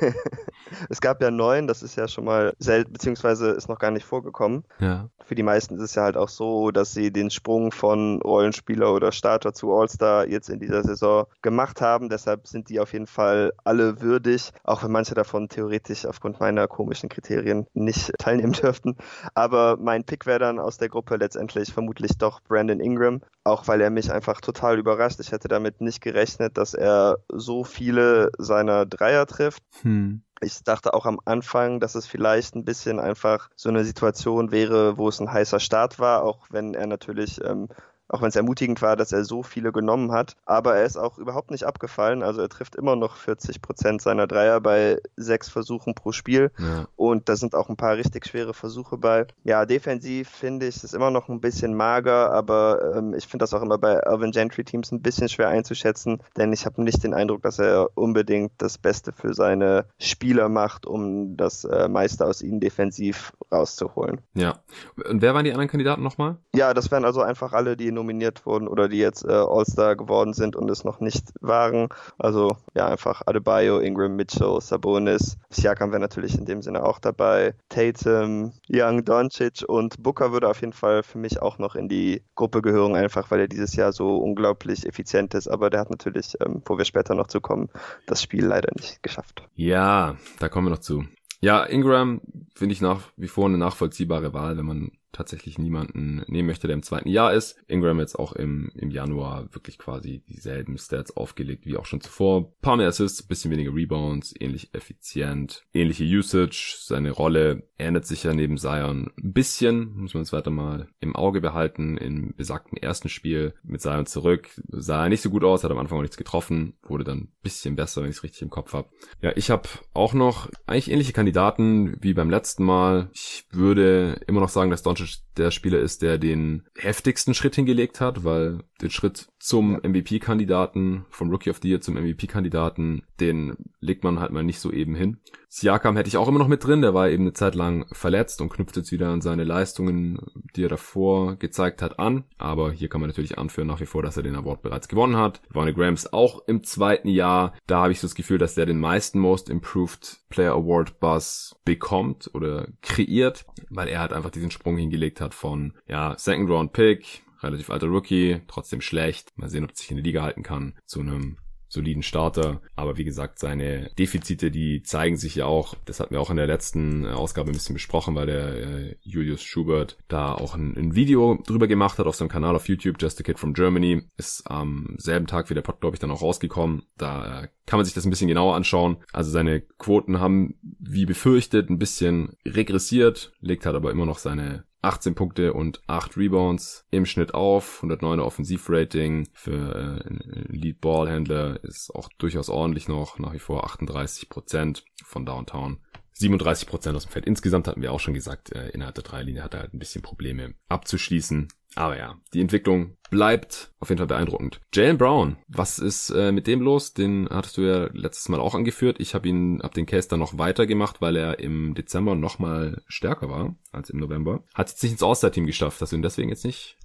es gab ja neun, das ist ja schon mal selten, beziehungsweise ist noch gar nicht vorgekommen. Ja. Für die meisten ist es ja halt auch so, dass sie den Sprung von Rollenspieler oder Starter zu All-Star jetzt in dieser Saison gemacht haben. Deshalb sind die auf jeden Fall alle würdig, auch wenn manche davon theoretisch aufgrund meiner komischen Kriterien nicht teilnehmen dürften. Aber mein Pick wäre dann aus der Gruppe letztendlich vermutlich doch Brandon Ingram, auch weil er mich einfach total überrascht. Ich hätte damit nicht gerechnet, dass er so viele seiner Dreier trifft. Hm. Ich dachte auch am Anfang, dass es vielleicht ein bisschen einfach so eine Situation wäre, wo es ein heißer Start war, auch wenn er natürlich ähm, auch wenn es ermutigend war, dass er so viele genommen hat. Aber er ist auch überhaupt nicht abgefallen. Also er trifft immer noch 40 Prozent seiner Dreier bei sechs Versuchen pro Spiel. Ja. Und da sind auch ein paar richtig schwere Versuche bei. Ja, defensiv finde ich es immer noch ein bisschen mager, aber ähm, ich finde das auch immer bei Irvin Gentry Teams ein bisschen schwer einzuschätzen, denn ich habe nicht den Eindruck, dass er unbedingt das Beste für seine Spieler macht, um das äh, meiste aus ihnen defensiv rauszuholen. Ja. Und wer waren die anderen Kandidaten nochmal? Ja, das wären also einfach alle, die nominiert wurden oder die jetzt äh, All-Star geworden sind und es noch nicht waren. Also ja, einfach Adebayo, Ingram, Mitchell, Sabonis. Siakam wäre natürlich in dem Sinne auch dabei. Tatum, Young, Doncic und Booker würde auf jeden Fall für mich auch noch in die Gruppe gehören, einfach weil er dieses Jahr so unglaublich effizient ist. Aber der hat natürlich, ähm, wo wir später noch zu kommen, das Spiel leider nicht geschafft. Ja, da kommen wir noch zu. Ja, Ingram finde ich nach wie vor eine nachvollziehbare Wahl, wenn man tatsächlich niemanden nehmen möchte, der im zweiten Jahr ist. Ingram jetzt auch im, im Januar wirklich quasi dieselben Stats aufgelegt wie auch schon zuvor. Paar mehr Assists, bisschen weniger Rebounds, ähnlich effizient, ähnliche Usage. Seine Rolle ändert sich ja neben Zion ein bisschen, muss man es weiter mal im Auge behalten. Im besagten ersten Spiel mit Zion zurück sah er nicht so gut aus, hat am Anfang auch nichts getroffen, wurde dann ein bisschen besser, wenn ich es richtig im Kopf habe. Ja, ich habe auch noch eigentlich ähnliche Kandidaten wie beim letzten Mal. Ich würde immer noch sagen, dass Doncic der Spieler ist, der den heftigsten Schritt hingelegt hat, weil den Schritt zum MVP-Kandidaten, vom Rookie of the Year zum MVP-Kandidaten, den legt man halt mal nicht so eben hin. Siakam hätte ich auch immer noch mit drin, der war eben eine Zeit lang verletzt und knüpft jetzt wieder an seine Leistungen, die er davor gezeigt hat, an. Aber hier kann man natürlich anführen nach wie vor, dass er den Award bereits gewonnen hat. Vonnie Grams auch im zweiten Jahr. Da habe ich so das Gefühl, dass der den meisten Most Improved Player Award Buzz bekommt oder kreiert, weil er halt einfach diesen Sprung hingelegt hat von, ja, Second Round Pick, relativ alter Rookie, trotzdem schlecht. Mal sehen, ob er sich in der Liga halten kann zu einem soliden Starter. Aber wie gesagt, seine Defizite, die zeigen sich ja auch. Das hatten wir auch in der letzten Ausgabe ein bisschen besprochen, weil der äh, Julius Schubert da auch ein, ein, Video drüber gemacht hat auf seinem Kanal auf YouTube. Just a Kid from Germany ist am selben Tag wie der Pod, glaube ich, dann auch rausgekommen. Da äh, kann man sich das ein bisschen genauer anschauen. Also seine Quoten haben, wie befürchtet, ein bisschen regressiert, legt halt aber immer noch seine 18 Punkte und 8 Rebounds im Schnitt auf, 109er Offensivrating für äh, Lead Ballhändler ist auch durchaus ordentlich noch, nach wie vor 38 Prozent von Downtown. 37 Prozent aus dem Feld. Insgesamt hatten wir auch schon gesagt, äh, innerhalb der Dreilinie hat er halt ein bisschen Probleme abzuschließen. Aber ja, die Entwicklung bleibt auf jeden Fall beeindruckend. Jalen Brown, was ist äh, mit dem los? Den hattest du ja letztes Mal auch angeführt. Ich habe ihn, hab den Case dann noch weitergemacht, weil er im Dezember noch mal stärker war als im November. Hat jetzt nicht ins All-Star-Team geschafft. Hast du ihn deswegen jetzt nicht,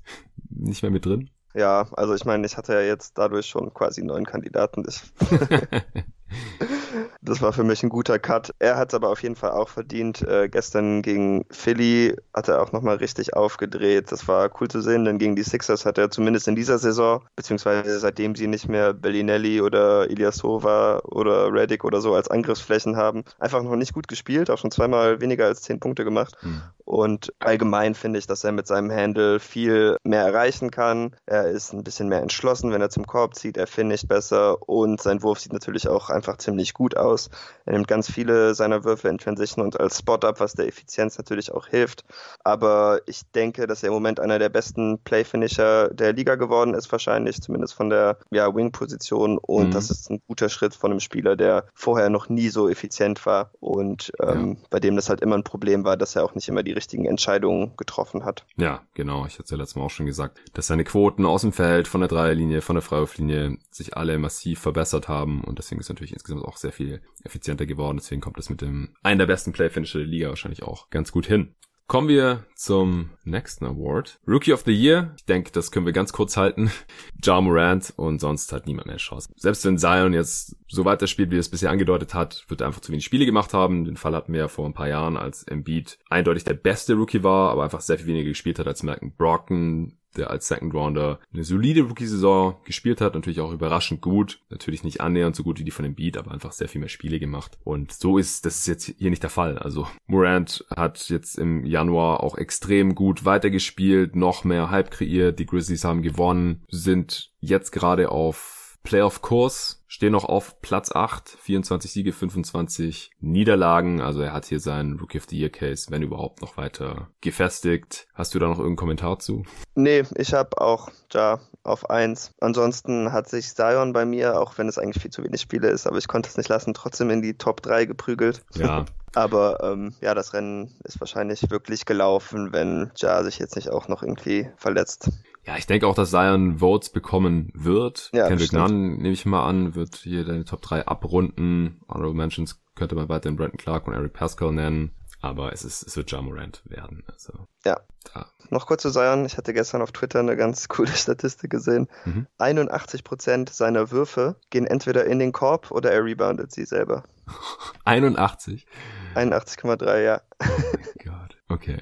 nicht mehr mit drin? Ja, also ich meine, ich hatte ja jetzt dadurch schon quasi neun Kandidaten. Das war für mich ein guter Cut. Er hat es aber auf jeden Fall auch verdient. Äh, gestern gegen Philly hat er auch nochmal richtig aufgedreht. Das war cool zu sehen, denn gegen die Sixers hat er zumindest in dieser Saison, beziehungsweise seitdem sie nicht mehr Bellinelli oder Ilyasova oder Reddick oder so als Angriffsflächen haben, einfach noch nicht gut gespielt, auch schon zweimal weniger als zehn Punkte gemacht. Mhm. Und allgemein finde ich, dass er mit seinem Handle viel mehr erreichen kann. Er ist ein bisschen mehr entschlossen, wenn er zum Korb zieht. Er finisht besser und sein Wurf sieht natürlich auch einfach ziemlich gut aus. Er nimmt ganz viele seiner Würfe in Transition und als Spot-Up, was der Effizienz natürlich auch hilft. Aber ich denke, dass er im Moment einer der besten Play-Finisher der Liga geworden ist, wahrscheinlich, zumindest von der ja, Wing-Position. Und mhm. das ist ein guter Schritt von einem Spieler, der vorher noch nie so effizient war und ähm, ja. bei dem das halt immer ein Problem war, dass er auch nicht immer die richtigen Entscheidungen getroffen hat. Ja, genau. Ich hatte es ja letztes Mal auch schon gesagt, dass seine Quoten aus dem Feld, von der Dreierlinie, von der Freiwurflinie sich alle massiv verbessert haben und deswegen ist natürlich insgesamt auch sehr viel effizienter geworden. Deswegen kommt es mit dem einen der besten Play-Finisher der Liga wahrscheinlich auch ganz gut hin. Kommen wir zum nächsten Award. Rookie of the Year. Ich denke, das können wir ganz kurz halten. Ja Morant und sonst hat niemand mehr Chance. Selbst wenn Zion jetzt so weiterspielt, wie er es bisher angedeutet hat, wird er einfach zu wenig Spiele gemacht haben. Den Fall hatten wir ja vor ein paar Jahren, als Embiid eindeutig der beste Rookie war, aber einfach sehr viel weniger gespielt hat als Merken Brocken, der als Second Rounder eine solide Rookie-Saison gespielt hat, natürlich auch überraschend gut, natürlich nicht annähernd so gut wie die von dem Beat, aber einfach sehr viel mehr Spiele gemacht. Und so ist das ist jetzt hier nicht der Fall. Also Morant hat jetzt im Januar auch extrem gut weitergespielt, noch mehr Hype kreiert, die Grizzlies haben gewonnen, sind jetzt gerade auf Playoff-Kurs, stehen noch auf Platz 8, 24 Siege, 25 Niederlagen. Also er hat hier seinen Rookie of the Year Case, wenn überhaupt, noch weiter gefestigt. Hast du da noch irgendeinen Kommentar zu? Nee, ich habe auch Ja auf 1. Ansonsten hat sich Zion bei mir, auch wenn es eigentlich viel zu wenig Spiele ist, aber ich konnte es nicht lassen, trotzdem in die Top 3 geprügelt. Ja. aber ähm, ja, das Rennen ist wahrscheinlich wirklich gelaufen, wenn Ja sich jetzt nicht auch noch irgendwie verletzt. Ja, ich denke auch, dass Zion Votes bekommen wird. Ja, Kendrick Nunn, nehme ich mal an, wird hier deine Top 3 abrunden. Honorable Mentions könnte man weiterhin Brandon Clark und Eric Pascal nennen. Aber es ist, es wird Ja Morant werden. Also, ja. Da. Noch kurz zu Zion. Ich hatte gestern auf Twitter eine ganz coole Statistik gesehen. Mhm. 81% seiner Würfe gehen entweder in den Korb oder er reboundet sie selber. 81? 81,3, ja. Oh Gott. Okay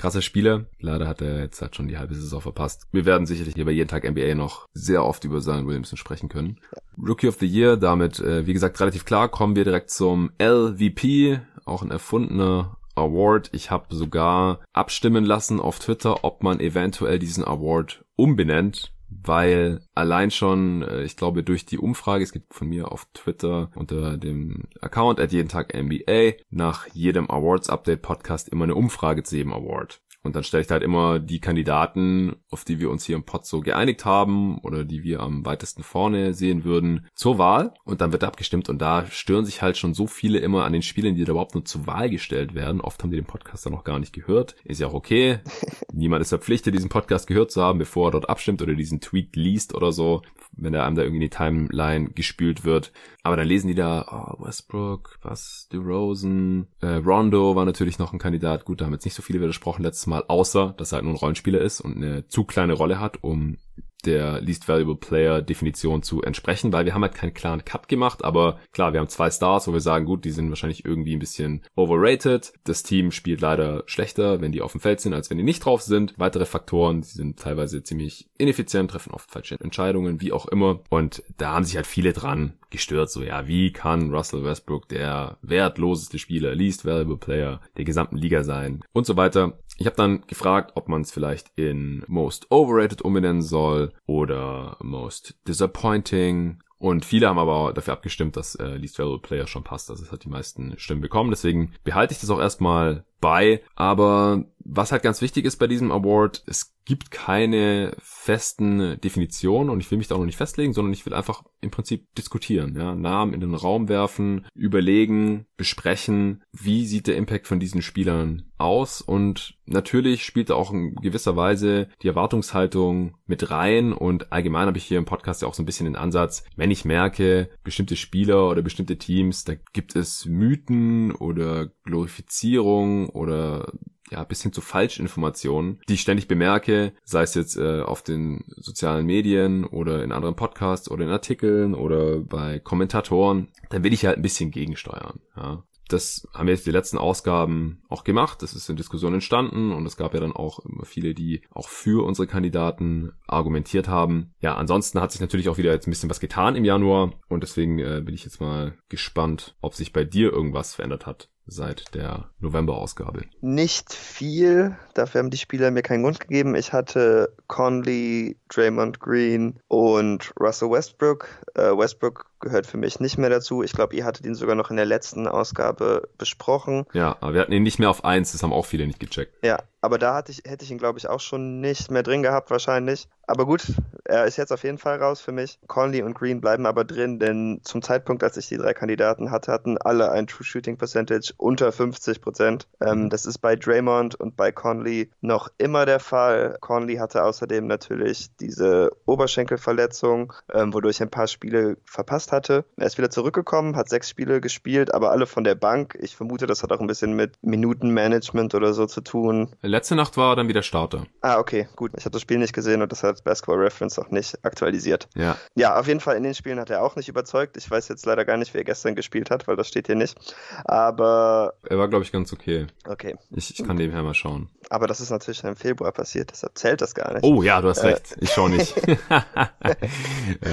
krasser Spieler. Leider hat er jetzt halt schon die halbe Saison verpasst. Wir werden sicherlich hier bei jeden Tag NBA noch sehr oft über Zion Williamson sprechen können. Rookie of the Year, damit, äh, wie gesagt, relativ klar, kommen wir direkt zum LVP, auch ein erfundener Award. Ich habe sogar abstimmen lassen auf Twitter, ob man eventuell diesen Award umbenennt weil allein schon, äh, ich glaube, durch die Umfrage, es gibt von mir auf Twitter unter dem Account at jeden Tag NBA nach jedem Awards Update Podcast immer eine Umfrage zu jedem Award. Und dann stelle ich da halt immer die Kandidaten, auf die wir uns hier im Pod so geeinigt haben oder die wir am weitesten vorne sehen würden, zur Wahl. Und dann wird abgestimmt und da stören sich halt schon so viele immer an den Spielen, die da überhaupt nur zur Wahl gestellt werden. Oft haben die den Podcast dann noch gar nicht gehört. Ist ja auch okay. Niemand ist verpflichtet, diesen Podcast gehört zu haben, bevor er dort abstimmt oder diesen Tweet liest oder so wenn der einem da irgendwie in die Timeline gespült wird. Aber dann lesen die da, oh, Westbrook, was, DeRozan, äh, Rondo war natürlich noch ein Kandidat. Gut, da haben jetzt nicht so viele widersprochen letztes Mal, außer, dass er halt nur ein Rollenspieler ist und eine zu kleine Rolle hat, um der Least Valuable Player Definition zu entsprechen, weil wir haben halt keinen klaren Cut gemacht, aber klar, wir haben zwei Stars, wo wir sagen, gut, die sind wahrscheinlich irgendwie ein bisschen overrated. Das Team spielt leider schlechter, wenn die auf dem Feld sind, als wenn die nicht drauf sind. Weitere Faktoren, sie sind teilweise ziemlich ineffizient, treffen oft falsche Entscheidungen, wie auch immer. Und da haben sich halt viele dran gestört, so ja, wie kann Russell Westbrook der wertloseste Spieler, least valuable player der gesamten Liga sein und so weiter. Ich habe dann gefragt, ob man es vielleicht in most overrated umbenennen soll oder most disappointing und viele haben aber dafür abgestimmt, dass äh, Least Valuable Player schon passt. Also es hat die meisten Stimmen bekommen. Deswegen behalte ich das auch erstmal bei. Aber was halt ganz wichtig ist bei diesem Award, es gibt keine festen Definitionen und ich will mich da auch noch nicht festlegen, sondern ich will einfach im Prinzip diskutieren, ja, Namen in den Raum werfen, überlegen, besprechen, wie sieht der Impact von diesen Spielern aus? Und natürlich spielt da auch in gewisser Weise die Erwartungshaltung mit rein und allgemein habe ich hier im Podcast ja auch so ein bisschen den Ansatz, wenn ich merke, bestimmte Spieler oder bestimmte Teams, da gibt es Mythen oder Glorifizierung oder ja, bis hin zu Falschinformationen, die ich ständig bemerke, sei es jetzt äh, auf den sozialen Medien oder in anderen Podcasts oder in Artikeln oder bei Kommentatoren, dann will ich halt ein bisschen gegensteuern. Ja. Das haben wir jetzt die letzten Ausgaben auch gemacht. Das ist in Diskussion entstanden und es gab ja dann auch immer viele, die auch für unsere Kandidaten argumentiert haben. Ja, ansonsten hat sich natürlich auch wieder jetzt ein bisschen was getan im Januar und deswegen äh, bin ich jetzt mal gespannt, ob sich bei dir irgendwas verändert hat seit der November-Ausgabe? Nicht viel. Dafür haben die Spieler mir keinen Grund gegeben. Ich hatte Conley, Draymond Green und Russell Westbrook. Äh, Westbrook gehört für mich nicht mehr dazu. Ich glaube, ihr hattet ihn sogar noch in der letzten Ausgabe besprochen. Ja, aber wir hatten ihn nicht mehr auf eins. Das haben auch viele nicht gecheckt. Ja, aber da hatte ich, hätte ich ihn, glaube ich, auch schon nicht mehr drin gehabt, wahrscheinlich. Aber gut, er ist jetzt auf jeden Fall raus für mich. Conley und Green bleiben aber drin, denn zum Zeitpunkt, als ich die drei Kandidaten hatte, hatten alle ein True Shooting Percentage unter 50 Prozent. Ähm, mhm. das ist bei Draymond und bei Conley noch immer der Fall. Conley hatte außerdem natürlich diese Oberschenkelverletzung, ähm, wodurch er ein paar Spiele verpasst hatte. Er ist wieder zurückgekommen, hat sechs Spiele gespielt, aber alle von der Bank. Ich vermute, das hat auch ein bisschen mit Minutenmanagement oder so zu tun. Letzte Nacht war er dann wieder Starter. Ah, okay, gut. Ich habe das Spiel nicht gesehen und das hat Basketball Reference auch nicht aktualisiert. Ja. Ja, auf jeden Fall in den Spielen hat er auch nicht überzeugt. Ich weiß jetzt leider gar nicht, wie er gestern gespielt hat, weil das steht hier nicht. Aber. Er war, glaube ich, ganz okay. Okay. Ich, ich kann nebenher mal schauen. Aber das ist natürlich im Februar passiert, deshalb zählt das gar nicht. Oh ja, du hast äh, recht. Ich schaue nicht. ja,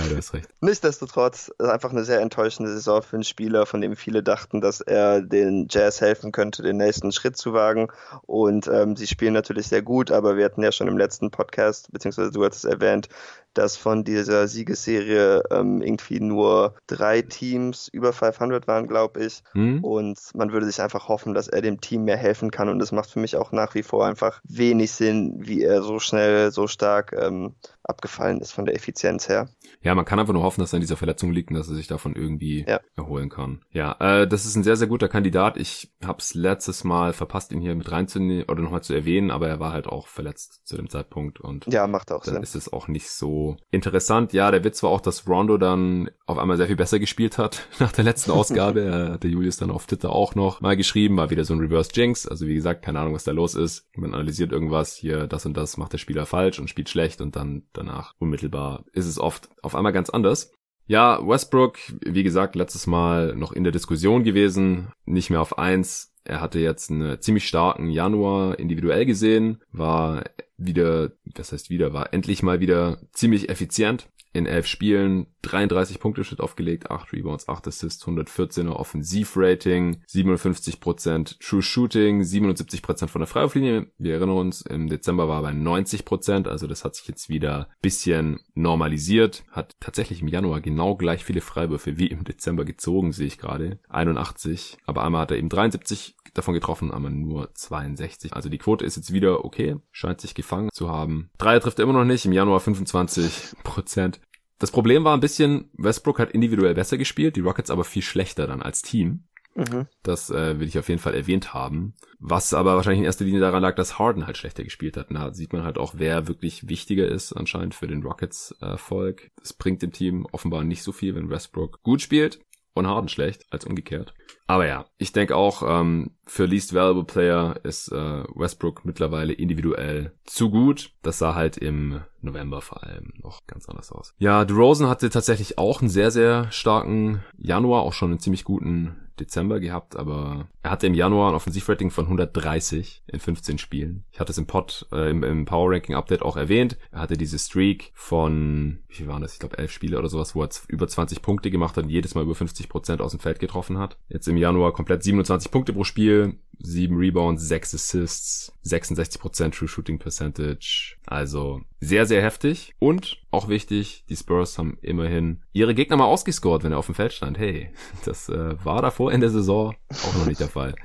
du hast recht. Nichtsdestotrotz, einfach eine sehr enttäuschende Saison für einen Spieler, von dem viele dachten, dass er den Jazz helfen könnte, den nächsten Schritt zu wagen. Und ähm, sie spielen natürlich sehr gut, aber wir hatten ja schon im letzten Podcast, beziehungsweise du hattest erwähnt, dass von dieser Siegesserie ähm, irgendwie nur drei Teams über 500 waren, glaube ich. Hm. Und man würde sich einfach hoffen, dass er dem Team mehr helfen kann. Und es macht für mich auch nach wie vor einfach wenig Sinn, wie er so schnell, so stark ähm, abgefallen ist von der Effizienz her. Ja, man kann einfach nur hoffen, dass er in dieser Verletzung liegt und dass er sich davon irgendwie ja. erholen kann. Ja, äh, das ist ein sehr, sehr guter Kandidat. Ich habe es letztes Mal verpasst, ihn hier mit reinzunehmen oder nochmal zu erwähnen, aber er war halt auch verletzt zu dem Zeitpunkt und ja, macht auch dann Sinn. ist es auch nicht so interessant. Ja, der Witz war auch, dass Rondo dann auf einmal sehr viel besser gespielt hat nach der letzten Ausgabe. äh, hat der Julius dann auf Twitter auch noch mal geschrieben, war wieder so ein Reverse Jinx. Also wie gesagt, keine Ahnung, was da los ist. Man analysiert irgendwas, hier das und das macht der Spieler falsch und spielt schlecht und dann danach unmittelbar ist es oft auf einmal ganz anders. Ja, Westbrook, wie gesagt, letztes Mal noch in der Diskussion gewesen, nicht mehr auf eins. Er hatte jetzt einen ziemlich starken Januar individuell gesehen, war wieder, das heißt wieder, war endlich mal wieder ziemlich effizient in elf Spielen 33 Punkte Schnitt aufgelegt, 8 Rebounds, 8 Assists, 114er Offensivrating, 57% True Shooting, 77% von der Freiwurflinie. Wir erinnern uns, im Dezember war er bei 90%, also das hat sich jetzt wieder bisschen normalisiert, hat tatsächlich im Januar genau gleich viele Freiwürfe wie im Dezember gezogen, sehe ich gerade, 81, aber einmal hat er eben 73 davon getroffen, aber nur 62. Also die Quote ist jetzt wieder okay, scheint sich gefangen zu haben. Dreier trifft er immer noch nicht, im Januar 25 Prozent. Das Problem war ein bisschen, Westbrook hat individuell besser gespielt, die Rockets aber viel schlechter dann als Team. Mhm. Das äh, will ich auf jeden Fall erwähnt haben. Was aber wahrscheinlich in erster Linie daran lag, dass Harden halt schlechter gespielt hat. Da sieht man halt auch, wer wirklich wichtiger ist anscheinend für den Rockets Erfolg. Es bringt dem Team offenbar nicht so viel, wenn Westbrook gut spielt und Harden schlecht, als umgekehrt. Aber ja, ich denke auch, ähm, für Least Valuable Player ist äh, Westbrook mittlerweile individuell zu gut. Das sah halt im November vor allem noch ganz anders aus. Ja, DeRozan hatte tatsächlich auch einen sehr, sehr starken Januar, auch schon einen ziemlich guten Dezember gehabt, aber er hatte im Januar ein Offensivrating von 130 in 15 Spielen. Ich hatte es im Pod, äh, im, im Power Ranking Update auch erwähnt. Er hatte diese Streak von, wie waren das? Ich glaube elf Spiele oder sowas, wo er über 20 Punkte gemacht hat und jedes Mal über 50 Prozent aus dem Feld getroffen hat. Jetzt im Januar komplett 27 Punkte pro Spiel, 7 Rebounds, 6 Assists, 66% True Shooting Percentage. Also sehr, sehr heftig. Und auch wichtig, die Spurs haben immerhin ihre Gegner mal ausgescored, wenn er auf dem Feld stand. Hey, das äh, war davor in der Saison auch noch nicht der Fall.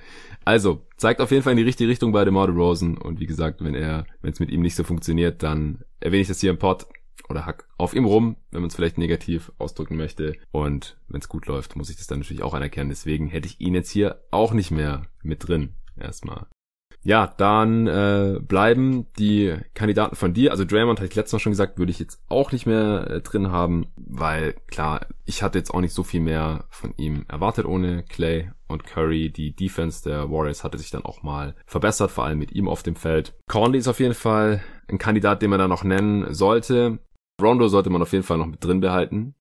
Also, zeigt auf jeden Fall in die richtige Richtung bei DeMar Rosen. Und wie gesagt, wenn er, wenn es mit ihm nicht so funktioniert, dann erwähne ich das hier im Pod oder hack auf ihm rum, wenn man es vielleicht negativ ausdrücken möchte. Und wenn es gut läuft, muss ich das dann natürlich auch anerkennen. Deswegen hätte ich ihn jetzt hier auch nicht mehr mit drin. Erstmal. Ja, dann äh, bleiben die Kandidaten von dir. Also Draymond hatte ich letztes Mal schon gesagt, würde ich jetzt auch nicht mehr äh, drin haben, weil klar, ich hatte jetzt auch nicht so viel mehr von ihm erwartet ohne Clay und Curry. Die Defense der Warriors hatte sich dann auch mal verbessert, vor allem mit ihm auf dem Feld. Conley ist auf jeden Fall ein Kandidat, den man da noch nennen sollte. Rondo sollte man auf jeden Fall noch mit drin behalten.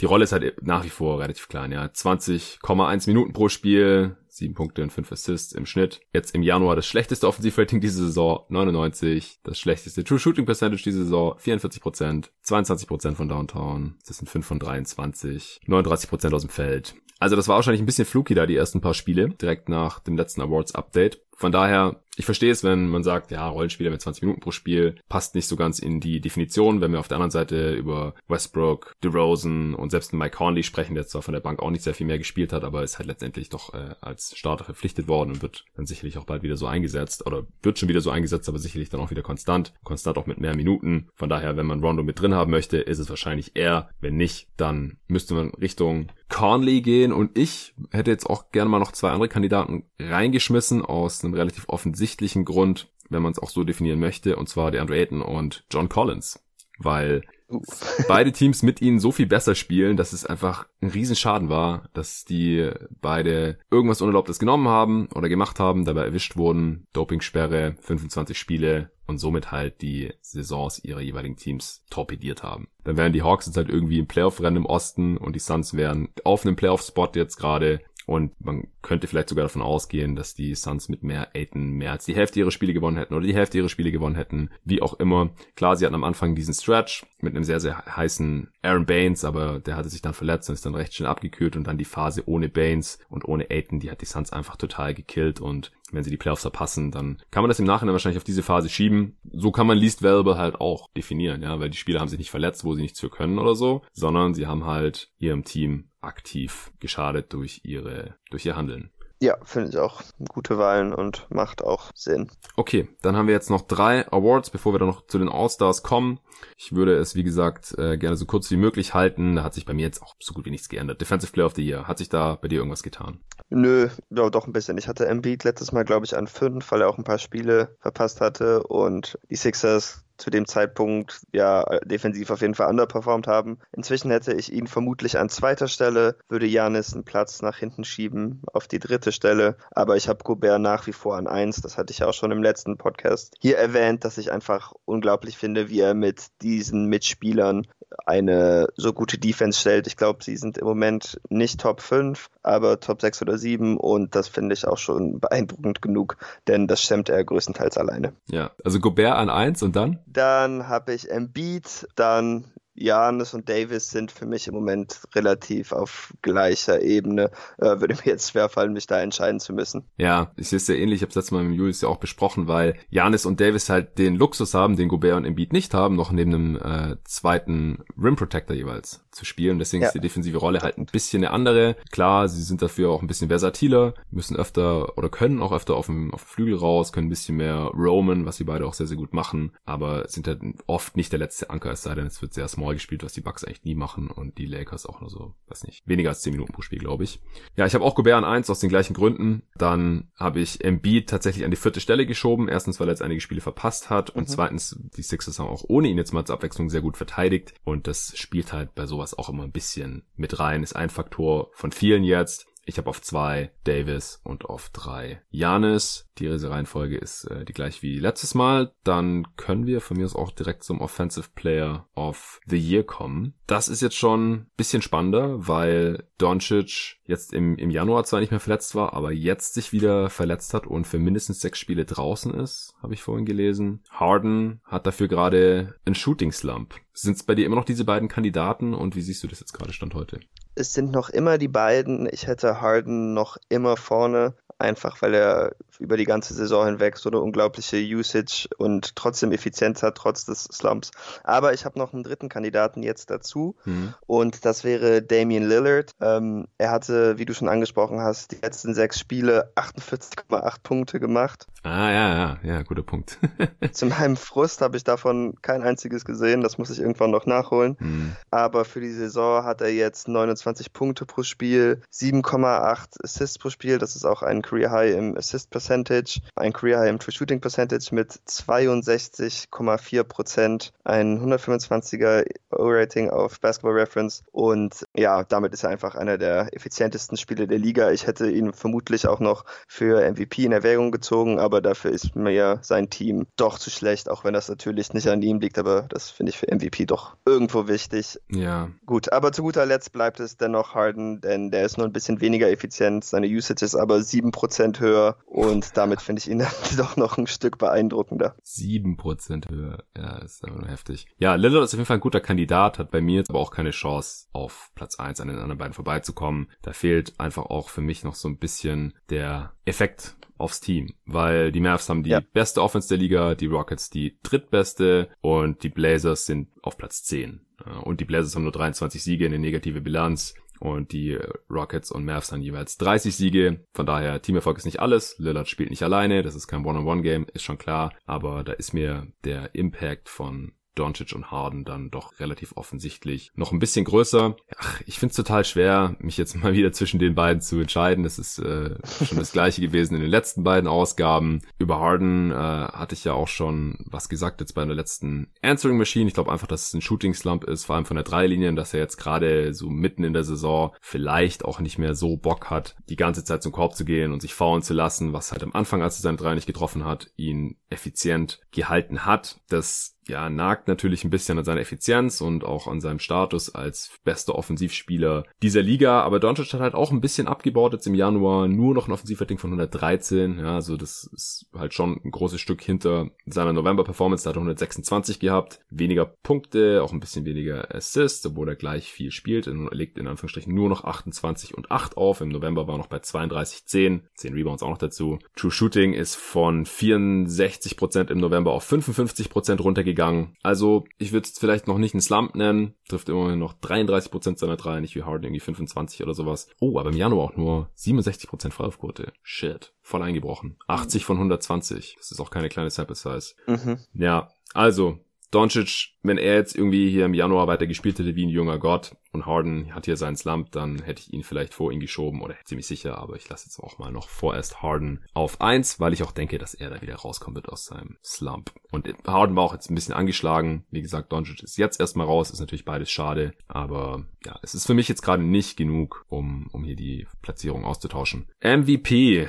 Die Rolle ist halt nach wie vor relativ klein, ja. 20,1 Minuten pro Spiel, 7 Punkte und 5 Assists im Schnitt. Jetzt im Januar das schlechteste Offensivrating diese Saison, 99. Das schlechteste True Shooting Percentage diese Saison, 44%. 22% von Downtown. Das sind 5 von 23. 39% aus dem Feld. Also das war wahrscheinlich ein bisschen fluky da, die ersten paar Spiele, direkt nach dem letzten Awards Update. Von daher, ich verstehe es, wenn man sagt, ja, Rollenspieler mit 20 Minuten pro Spiel passt nicht so ganz in die Definition. Wenn wir auf der anderen Seite über Westbrook, DeRozan und selbst Mike Conley sprechen, der zwar von der Bank auch nicht sehr viel mehr gespielt hat, aber ist halt letztendlich doch äh, als Starter verpflichtet worden und wird dann sicherlich auch bald wieder so eingesetzt oder wird schon wieder so eingesetzt, aber sicherlich dann auch wieder konstant. Konstant auch mit mehr Minuten. Von daher, wenn man Rondo mit drin haben möchte, ist es wahrscheinlich er. Wenn nicht, dann müsste man Richtung Conley gehen und ich hätte jetzt auch gerne mal noch zwei andere Kandidaten reingeschmissen aus einem relativ offensichtlichen Grund, wenn man es auch so definieren möchte, und zwar der Andre Ayton und John Collins. Weil beide Teams mit ihnen so viel besser spielen, dass es einfach ein Riesenschaden war, dass die beide irgendwas Unerlaubtes genommen haben oder gemacht haben, dabei erwischt wurden, Dopingsperre, 25 Spiele und somit halt die Saisons ihrer jeweiligen Teams torpediert haben. Dann wären die Hawks jetzt halt irgendwie im Playoff-Rennen im Osten und die Suns wären auf einem Playoff-Spot jetzt gerade und man könnte vielleicht sogar davon ausgehen, dass die Suns mit mehr Aiton mehr als die Hälfte ihrer Spiele gewonnen hätten oder die Hälfte ihrer Spiele gewonnen hätten. Wie auch immer. Klar, sie hatten am Anfang diesen Stretch mit einem sehr, sehr heißen Aaron Baines, aber der hatte sich dann verletzt und ist dann recht schnell abgekühlt und dann die Phase ohne Baines und ohne Aiton, die hat die Suns einfach total gekillt und wenn sie die Playoffs verpassen, dann kann man das im Nachhinein wahrscheinlich auf diese Phase schieben. So kann man Least Valuable halt auch definieren, ja, weil die Spieler haben sich nicht verletzt, wo sie nichts für können oder so, sondern sie haben halt ihrem Team aktiv geschadet durch ihre, durch ihr Handeln. Ja, finde ich auch gute Wahlen und macht auch Sinn. Okay, dann haben wir jetzt noch drei Awards, bevor wir dann noch zu den All-Stars kommen. Ich würde es, wie gesagt, äh, gerne so kurz wie möglich halten. Da hat sich bei mir jetzt auch so gut wie nichts geändert. Defensive Player of the Year. Hat sich da bei dir irgendwas getan? Nö, ja, doch ein bisschen. Ich hatte Embiid letztes Mal, glaube ich, an fünf, weil er auch ein paar Spiele verpasst hatte und die Sixers zu dem Zeitpunkt ja defensiv auf jeden Fall underperformed haben. Inzwischen hätte ich ihn vermutlich an zweiter Stelle, würde Janis einen Platz nach hinten schieben auf die dritte Stelle, aber ich habe Gobert nach wie vor an eins. Das hatte ich auch schon im letzten Podcast hier erwähnt, dass ich einfach unglaublich finde, wie er mit diesen Mitspielern eine so gute Defense stellt. Ich glaube, sie sind im Moment nicht Top 5, aber Top 6 oder 7 und das finde ich auch schon beeindruckend genug, denn das stemmt er größtenteils alleine. Ja, also Gobert an 1 und dann? Dann habe ich Embiid, dann Janis und Davis sind für mich im Moment relativ auf gleicher Ebene. Äh, würde mir jetzt schwerfallen, mich da entscheiden zu müssen. Ja, ich sehe es sehr ähnlich. Ich habe es letztes Mal mit Julius ja auch besprochen, weil Janis und Davis halt den Luxus haben, den Gobert und Embiid nicht haben, noch neben einem äh, zweiten Rim Protector jeweils zu spielen. Deswegen ja. ist die defensive Rolle halt ein bisschen eine andere. Klar, sie sind dafür auch ein bisschen versatiler, müssen öfter oder können auch öfter auf dem, auf dem Flügel raus, können ein bisschen mehr roamen, was sie beide auch sehr, sehr gut machen, aber sind halt oft nicht der letzte Anker, es sei denn, es wird sehr small gespielt, was die Bucks eigentlich nie machen und die Lakers auch nur so, weiß nicht, weniger als 10 Minuten pro Spiel, glaube ich. Ja, ich habe auch Gobert an 1 aus den gleichen Gründen. Dann habe ich Embiid tatsächlich an die vierte Stelle geschoben. Erstens, weil er jetzt einige Spiele verpasst hat und mhm. zweitens, die Sixers haben auch ohne ihn jetzt mal zur Abwechslung sehr gut verteidigt und das spielt halt bei sowas auch immer ein bisschen mit rein, ist ein Faktor von vielen jetzt. Ich habe auf zwei Davis und auf drei Janis. Die Reihenfolge ist äh, die gleiche wie letztes Mal. Dann können wir von mir aus auch direkt zum Offensive Player of the Year kommen. Das ist jetzt schon bisschen spannender, weil Doncic jetzt im, im Januar zwar nicht mehr verletzt war, aber jetzt sich wieder verletzt hat und für mindestens sechs Spiele draußen ist, habe ich vorhin gelesen. Harden hat dafür gerade einen Shooting Slump. Sind es bei dir immer noch diese beiden Kandidaten und wie siehst du das jetzt gerade Stand heute? Es sind noch immer die beiden. Ich hätte Harden noch immer vorne einfach weil er über die ganze Saison hinweg so eine unglaubliche Usage und trotzdem Effizienz hat, trotz des Slumps. Aber ich habe noch einen dritten Kandidaten jetzt dazu mhm. und das wäre Damian Lillard. Ähm, er hatte, wie du schon angesprochen hast, die letzten sechs Spiele 48,8 Punkte gemacht. Ah ja, ja, ja, guter Punkt. Zu meinem Frust habe ich davon kein einziges gesehen, das muss ich irgendwann noch nachholen. Mhm. Aber für die Saison hat er jetzt 29 Punkte pro Spiel, 7,8 Assists pro Spiel, das ist auch ein Career High im Assist Percentage, ein Career High im True Shooting Percentage mit 62,4 Prozent, ein 125er O-Rating auf Basketball Reference und ja, damit ist er einfach einer der effizientesten Spieler der Liga. Ich hätte ihn vermutlich auch noch für MVP in Erwägung gezogen, aber dafür ist mir sein Team doch zu schlecht, auch wenn das natürlich nicht an ihm liegt, aber das finde ich für MVP doch irgendwo wichtig. Ja. Gut, aber zu guter Letzt bleibt es dennoch Harden, denn der ist nur ein bisschen weniger effizient, seine Usage ist aber 7 Prozent höher und damit finde ich ihn doch noch ein Stück beeindruckender. Sieben Prozent höher, ja, ist aber nur heftig. Ja, Lillard ist auf jeden Fall ein guter Kandidat, hat bei mir jetzt aber auch keine Chance, auf Platz eins an den anderen beiden vorbeizukommen. Da fehlt einfach auch für mich noch so ein bisschen der Effekt aufs Team, weil die Mavs haben die ja. beste Offense der Liga, die Rockets die drittbeste und die Blazers sind auf Platz 10. Und die Blazers haben nur 23 Siege, in eine negative Bilanz. Und die Rockets und Mavs haben jeweils 30 Siege. Von daher, Teamerfolg ist nicht alles. Lillard spielt nicht alleine. Das ist kein One-on-One-Game, ist schon klar. Aber da ist mir der Impact von Doncic und Harden dann doch relativ offensichtlich noch ein bisschen größer. Ach, ich finde es total schwer, mich jetzt mal wieder zwischen den beiden zu entscheiden. Das ist äh, schon das gleiche gewesen in den letzten beiden Ausgaben. Über Harden äh, hatte ich ja auch schon was gesagt jetzt bei der letzten Answering Machine. Ich glaube einfach, dass es ein Shooting Slump ist, vor allem von der Dreilinie, dass er jetzt gerade so mitten in der Saison vielleicht auch nicht mehr so Bock hat, die ganze Zeit zum Korb zu gehen und sich faulen zu lassen, was halt am Anfang, als er seine Drei nicht getroffen hat, ihn effizient gehalten hat. Das ja, nagt natürlich ein bisschen an seiner Effizienz und auch an seinem Status als bester Offensivspieler dieser Liga. Aber Doncic hat halt auch ein bisschen abgebaut jetzt im Januar. Nur noch ein Offensivrating von 113. Ja, also das ist halt schon ein großes Stück hinter seiner November-Performance. Da hat er 126 gehabt. Weniger Punkte, auch ein bisschen weniger Assists, obwohl er gleich viel spielt. Er legt in Anführungsstrichen nur noch 28 und 8 auf. Im November war er noch bei 32, 10. 10 Rebounds auch noch dazu. True Shooting ist von 64% im November auf 55% runtergegangen gegangen. Also ich würde es vielleicht noch nicht einen Slump nennen, trifft immerhin noch 33% seiner Dreier, nicht wie Harden irgendwie 25 oder sowas. Oh, aber im Januar auch nur 67% Freiwurfquote. Shit, voll eingebrochen. 80 von 120. Das ist auch keine kleine Sample Size. Mhm. Ja, also Doncic, wenn er jetzt irgendwie hier im Januar weiter gespielt hätte wie ein junger Gott und Harden hat hier seinen Slump, dann hätte ich ihn vielleicht vor ihn geschoben oder ziemlich sicher, aber ich lasse jetzt auch mal noch vorerst Harden auf eins, weil ich auch denke, dass er da wieder rauskommen wird aus seinem Slump. Und Harden war auch jetzt ein bisschen angeschlagen. Wie gesagt, Doncic ist jetzt erstmal raus, ist natürlich beides schade, aber ja, es ist für mich jetzt gerade nicht genug, um, um hier die Platzierung auszutauschen. MVP.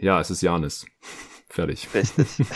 Ja, es ist Janis. Fertig. Richtig.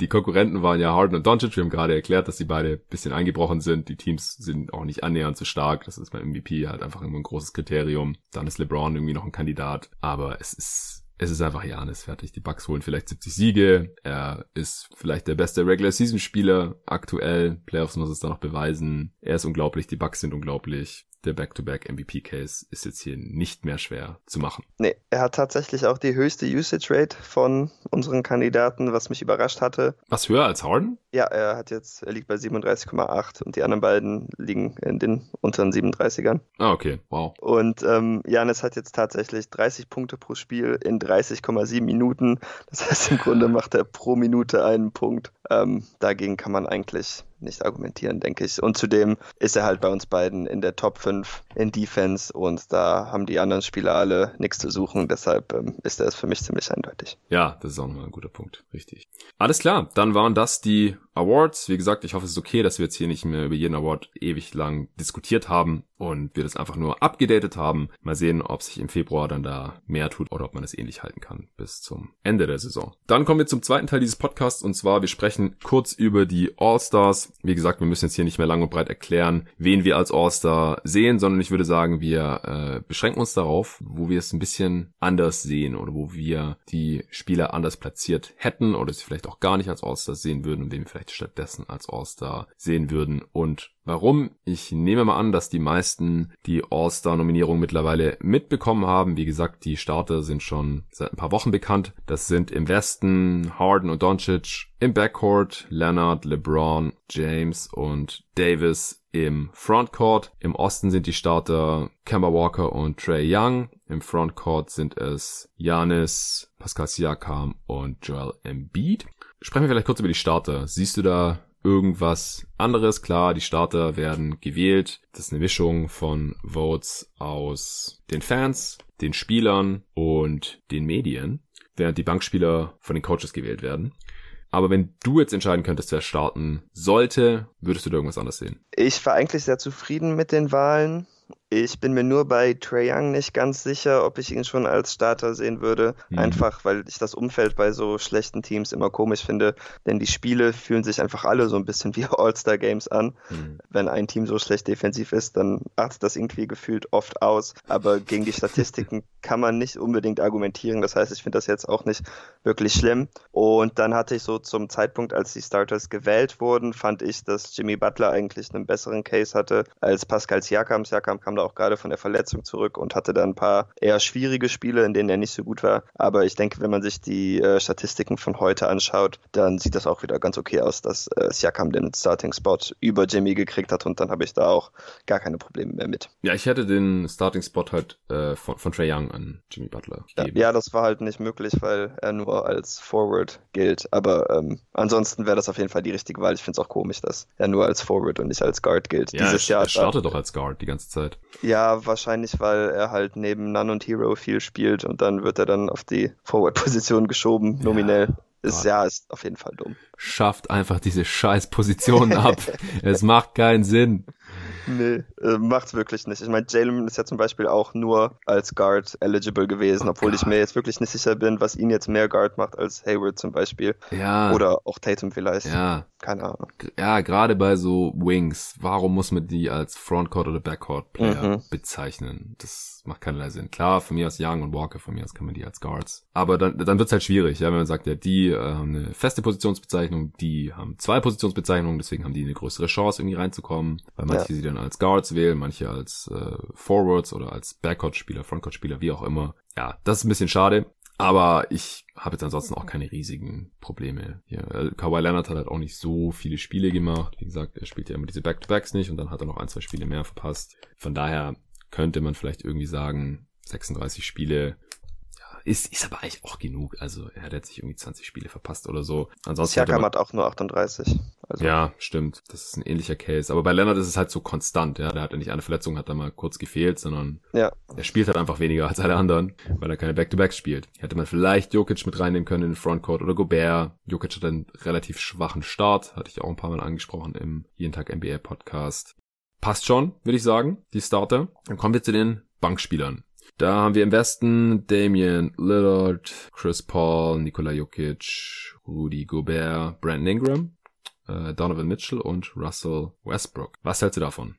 die Konkurrenten waren ja Harden und Doncic. Wir haben gerade erklärt, dass die beide bisschen eingebrochen sind. Die Teams sind auch nicht annähernd so stark. Das ist beim MVP halt einfach immer ein großes Kriterium. Dann ist LeBron irgendwie noch ein Kandidat. Aber es ist es ist einfach Janis fertig. Die Bucks holen vielleicht 70 Siege. Er ist vielleicht der beste Regular Season Spieler aktuell. Playoffs muss es da noch beweisen. Er ist unglaublich. Die Bucks sind unglaublich der Back-to-Back-MVP-Case ist jetzt hier nicht mehr schwer zu machen. Nee, er hat tatsächlich auch die höchste Usage-Rate von unseren Kandidaten, was mich überrascht hatte. Was höher als Harden? Ja, er hat jetzt, er liegt bei 37,8 und die anderen beiden liegen in den unteren 37ern. Ah, okay, wow. Und ähm, Janis hat jetzt tatsächlich 30 Punkte pro Spiel in 30,7 Minuten. Das heißt, im Grunde macht er pro Minute einen Punkt. Ähm, dagegen kann man eigentlich nicht argumentieren, denke ich. Und zudem ist er halt bei uns beiden in der Top 5 in Defense und da haben die anderen Spieler alle nichts zu suchen. Deshalb ähm, ist er es für mich ziemlich eindeutig. Ja, das ist auch nochmal ein guter Punkt. Richtig. Alles klar, dann waren das die Awards. Wie gesagt, ich hoffe, es ist okay, dass wir jetzt hier nicht mehr über jeden Award ewig lang diskutiert haben und wir das einfach nur abgedatet haben. Mal sehen, ob sich im Februar dann da mehr tut oder ob man es ähnlich halten kann bis zum Ende der Saison. Dann kommen wir zum zweiten Teil dieses Podcasts und zwar wir sprechen kurz über die All-Stars. Wie gesagt, wir müssen jetzt hier nicht mehr lang und breit erklären, wen wir als All-Star sehen, sondern ich würde sagen, wir äh, beschränken uns darauf, wo wir es ein bisschen anders sehen oder wo wir die Spieler anders platziert hätten oder sie vielleicht auch gar nicht als All-Star sehen würden und wen wir vielleicht stattdessen als All-Star sehen würden und Warum? Ich nehme mal an, dass die meisten die All-Star-Nominierung mittlerweile mitbekommen haben. Wie gesagt, die Starter sind schon seit ein paar Wochen bekannt. Das sind im Westen Harden und Doncic, im Backcourt Leonard, LeBron, James und Davis im Frontcourt. Im Osten sind die Starter Kemba Walker und Trey Young. Im Frontcourt sind es Janis, Pascal Siakam und Joel Embiid. Sprechen wir vielleicht kurz über die Starter. Siehst du da irgendwas anderes. Klar, die Starter werden gewählt. Das ist eine Mischung von Votes aus den Fans, den Spielern und den Medien, während die Bankspieler von den Coaches gewählt werden. Aber wenn du jetzt entscheiden könntest, wer starten sollte, würdest du da irgendwas anders sehen? Ich war eigentlich sehr zufrieden mit den Wahlen. Ich bin mir nur bei Trey Young nicht ganz sicher, ob ich ihn schon als Starter sehen würde. Mhm. Einfach, weil ich das Umfeld bei so schlechten Teams immer komisch finde. Denn die Spiele fühlen sich einfach alle so ein bisschen wie All-Star-Games an. Mhm. Wenn ein Team so schlecht defensiv ist, dann artet das irgendwie gefühlt oft aus. Aber gegen die Statistiken kann man nicht unbedingt argumentieren. Das heißt, ich finde das jetzt auch nicht wirklich schlimm. Und dann hatte ich so zum Zeitpunkt, als die Starters gewählt wurden, fand ich, dass Jimmy Butler eigentlich einen besseren Case hatte als Pascal Siakam. Siakam kam da auch gerade von der Verletzung zurück und hatte dann ein paar eher schwierige Spiele, in denen er nicht so gut war. Aber ich denke, wenn man sich die äh, Statistiken von heute anschaut, dann sieht das auch wieder ganz okay aus, dass äh, Siakam den Starting-Spot über Jimmy gekriegt hat und dann habe ich da auch gar keine Probleme mehr mit. Ja, ich hätte den Starting-Spot halt äh, von, von Trey Young an Jimmy Butler gegeben. Ja, ja, das war halt nicht möglich, weil er nur als Forward gilt. Aber ähm, ansonsten wäre das auf jeden Fall die richtige Wahl. Ich finde es auch komisch, dass er nur als Forward und nicht als Guard gilt. Ja, Dieses er, Jahr er startet doch als Guard die ganze Zeit. Ja, wahrscheinlich, weil er halt neben Nun und Hero viel spielt und dann wird er dann auf die Forward-Position geschoben, nominell. Ja. Ist ja, ist auf jeden Fall dumm. Schafft einfach diese scheiß Positionen ab. es macht keinen Sinn. Nee, äh, macht's wirklich nicht. Ich meine, Jalen ist ja zum Beispiel auch nur als Guard eligible gewesen, oh obwohl God. ich mir jetzt wirklich nicht sicher bin, was ihn jetzt mehr Guard macht als Hayward zum Beispiel. Ja. Oder auch Tatum vielleicht. Ja. Keine Ahnung. Ja, gerade bei so Wings, warum muss man die als Frontcourt oder Backcourt Player mhm. bezeichnen? Das macht keinerlei Sinn. Klar, von mir aus Young und Walker, von mir aus kann man die als Guards. Aber dann, dann wird's halt schwierig, ja, wenn man sagt, ja, die äh, haben eine feste Positionsbezeichnung, die haben zwei Positionsbezeichnungen, deswegen haben die eine größere Chance, irgendwie reinzukommen, weil manche ja. sie dann als Guards wählen, manche als äh, Forwards oder als Backcourt-Spieler, Frontcourt-Spieler, wie auch immer. Ja, das ist ein bisschen schade. Aber ich habe jetzt ansonsten auch keine riesigen Probleme hier. Äh, Kawhi Leonard hat halt auch nicht so viele Spiele gemacht. Wie gesagt, er spielt ja immer diese Back-to-Backs nicht und dann hat er noch ein, zwei Spiele mehr verpasst. Von daher könnte man vielleicht irgendwie sagen, 36 Spiele ist, ist aber eigentlich auch genug. Also er hat jetzt nicht irgendwie 20 Spiele verpasst oder so. Ansonsten Siakam hat, auch nur 38. Also. Ja, stimmt. Das ist ein ähnlicher Case. Aber bei Leonard ist es halt so konstant. Ja, der hat ja nicht eine Verletzung, hat da mal kurz gefehlt, sondern ja. er spielt halt einfach weniger als alle anderen, weil er keine Back-to-Backs spielt. Hätte man vielleicht Jokic mit reinnehmen können in den Frontcourt oder Gobert. Jokic hat einen relativ schwachen Start, hatte ich auch ein paar Mal angesprochen im Jeden Tag NBA Podcast. Passt schon, würde ich sagen, die Starter. Dann kommen wir zu den Bankspielern. Da haben wir im Westen Damian Lillard, Chris Paul, Nikola Jokic, Rudy Gobert, Brandon Ingram, äh, Donovan Mitchell und Russell Westbrook. Was hältst du davon?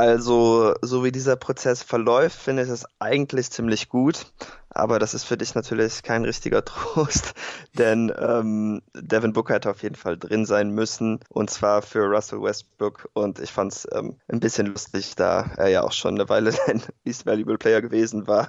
Also, so wie dieser Prozess verläuft, finde ich es eigentlich ziemlich gut. Aber das ist für dich natürlich kein richtiger Trost, denn ähm, Devin Booker hätte auf jeden Fall drin sein müssen und zwar für Russell Westbrook. Und ich fand es ähm, ein bisschen lustig, da er ja auch schon eine Weile ein Least Valuable Player gewesen war.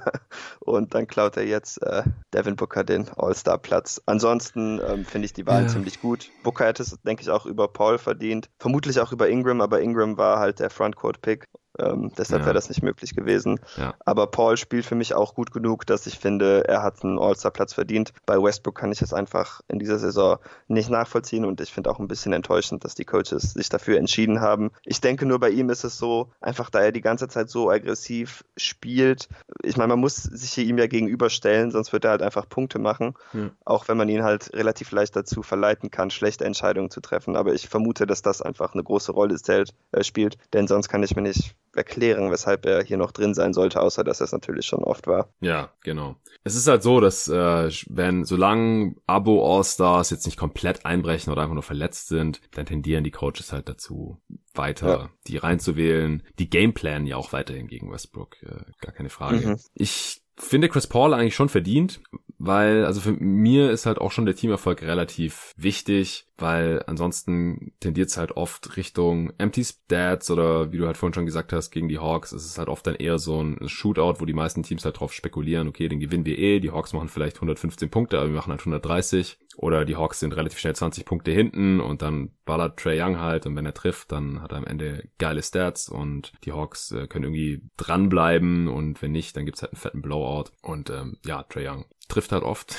Und dann klaut er jetzt äh, Devin Booker den All-Star-Platz. Ansonsten ähm, finde ich die Wahl ja. ziemlich gut. Booker hätte es, denke ich, auch über Paul verdient. Vermutlich auch über Ingram, aber Ingram war halt der Frontcourt-Pick like ähm, deshalb ja. wäre das nicht möglich gewesen. Ja. Aber Paul spielt für mich auch gut genug, dass ich finde, er hat einen All-Star-Platz verdient. Bei Westbrook kann ich es einfach in dieser Saison nicht nachvollziehen und ich finde auch ein bisschen enttäuschend, dass die Coaches sich dafür entschieden haben. Ich denke nur bei ihm ist es so, einfach da er die ganze Zeit so aggressiv spielt. Ich meine, man muss sich hier ihm ja gegenüberstellen, sonst wird er halt einfach Punkte machen. Hm. Auch wenn man ihn halt relativ leicht dazu verleiten kann, schlechte Entscheidungen zu treffen. Aber ich vermute, dass das einfach eine große Rolle zählt, äh, spielt, denn sonst kann ich mir nicht erklären, weshalb er hier noch drin sein sollte, außer dass es natürlich schon oft war. Ja, genau. Es ist halt so, dass äh, wenn solange Abo All-Stars jetzt nicht komplett einbrechen oder einfach nur verletzt sind, dann tendieren die Coaches halt dazu, weiter ja. die reinzuwählen. Die Gameplan ja auch weiterhin gegen Westbrook, äh, gar keine Frage. Mhm. Ich finde Chris Paul eigentlich schon verdient, weil, also für mir ist halt auch schon der Teamerfolg relativ wichtig weil ansonsten tendiert es halt oft Richtung Empty Stats oder wie du halt vorhin schon gesagt hast, gegen die Hawks ist es halt oft dann eher so ein Shootout, wo die meisten Teams halt drauf spekulieren, okay, den gewinnen wir eh, die Hawks machen vielleicht 115 Punkte, aber wir machen halt 130 oder die Hawks sind relativ schnell 20 Punkte hinten und dann ballert Trey Young halt und wenn er trifft, dann hat er am Ende geile Stats und die Hawks äh, können irgendwie dranbleiben und wenn nicht, dann gibt's halt einen fetten Blowout und ähm, ja, Trey Young trifft halt oft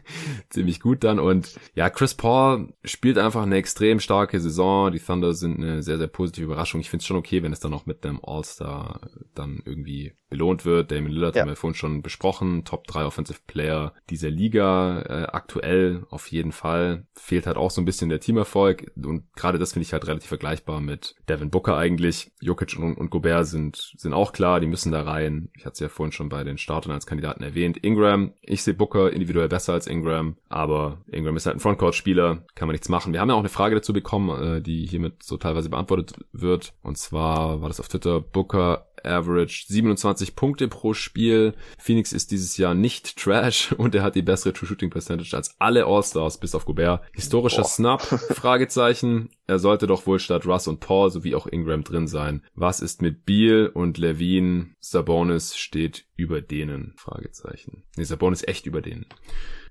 ziemlich gut dann und ja, Chris Paul spielt einfach eine extrem starke Saison. Die Thunder sind eine sehr, sehr positive Überraschung. Ich finde es schon okay, wenn es dann auch mit dem All-Star dann irgendwie belohnt wird. Damon Lillard ja. haben wir vorhin schon besprochen. Top 3 Offensive Player dieser Liga. Äh, aktuell auf jeden Fall. Fehlt halt auch so ein bisschen der Teamerfolg. Und gerade das finde ich halt relativ vergleichbar mit Devin Booker eigentlich. Jokic und, und Gobert sind, sind auch klar. Die müssen da rein. Ich hatte es ja vorhin schon bei den Startern als Kandidaten erwähnt. Ingram. Ich sehe Booker individuell besser als Ingram. Aber Ingram ist halt ein Frontcourt-Spieler. Kann man nichts machen. Wir haben ja auch eine Frage dazu bekommen, äh, die hiermit so teilweise beantwortet wird. Und zwar war das auf Twitter Booker Average 27 Punkte pro Spiel. Phoenix ist dieses Jahr nicht Trash und er hat die bessere True Shooting Percentage als alle All-Stars bis auf Gobert. Historischer Boah. Snap? Fragezeichen. Er sollte doch wohl statt Russ und Paul sowie auch Ingram drin sein. Was ist mit Beal und Levine? Sabonis steht über denen? Fragezeichen. Nee, Sabonis echt über denen.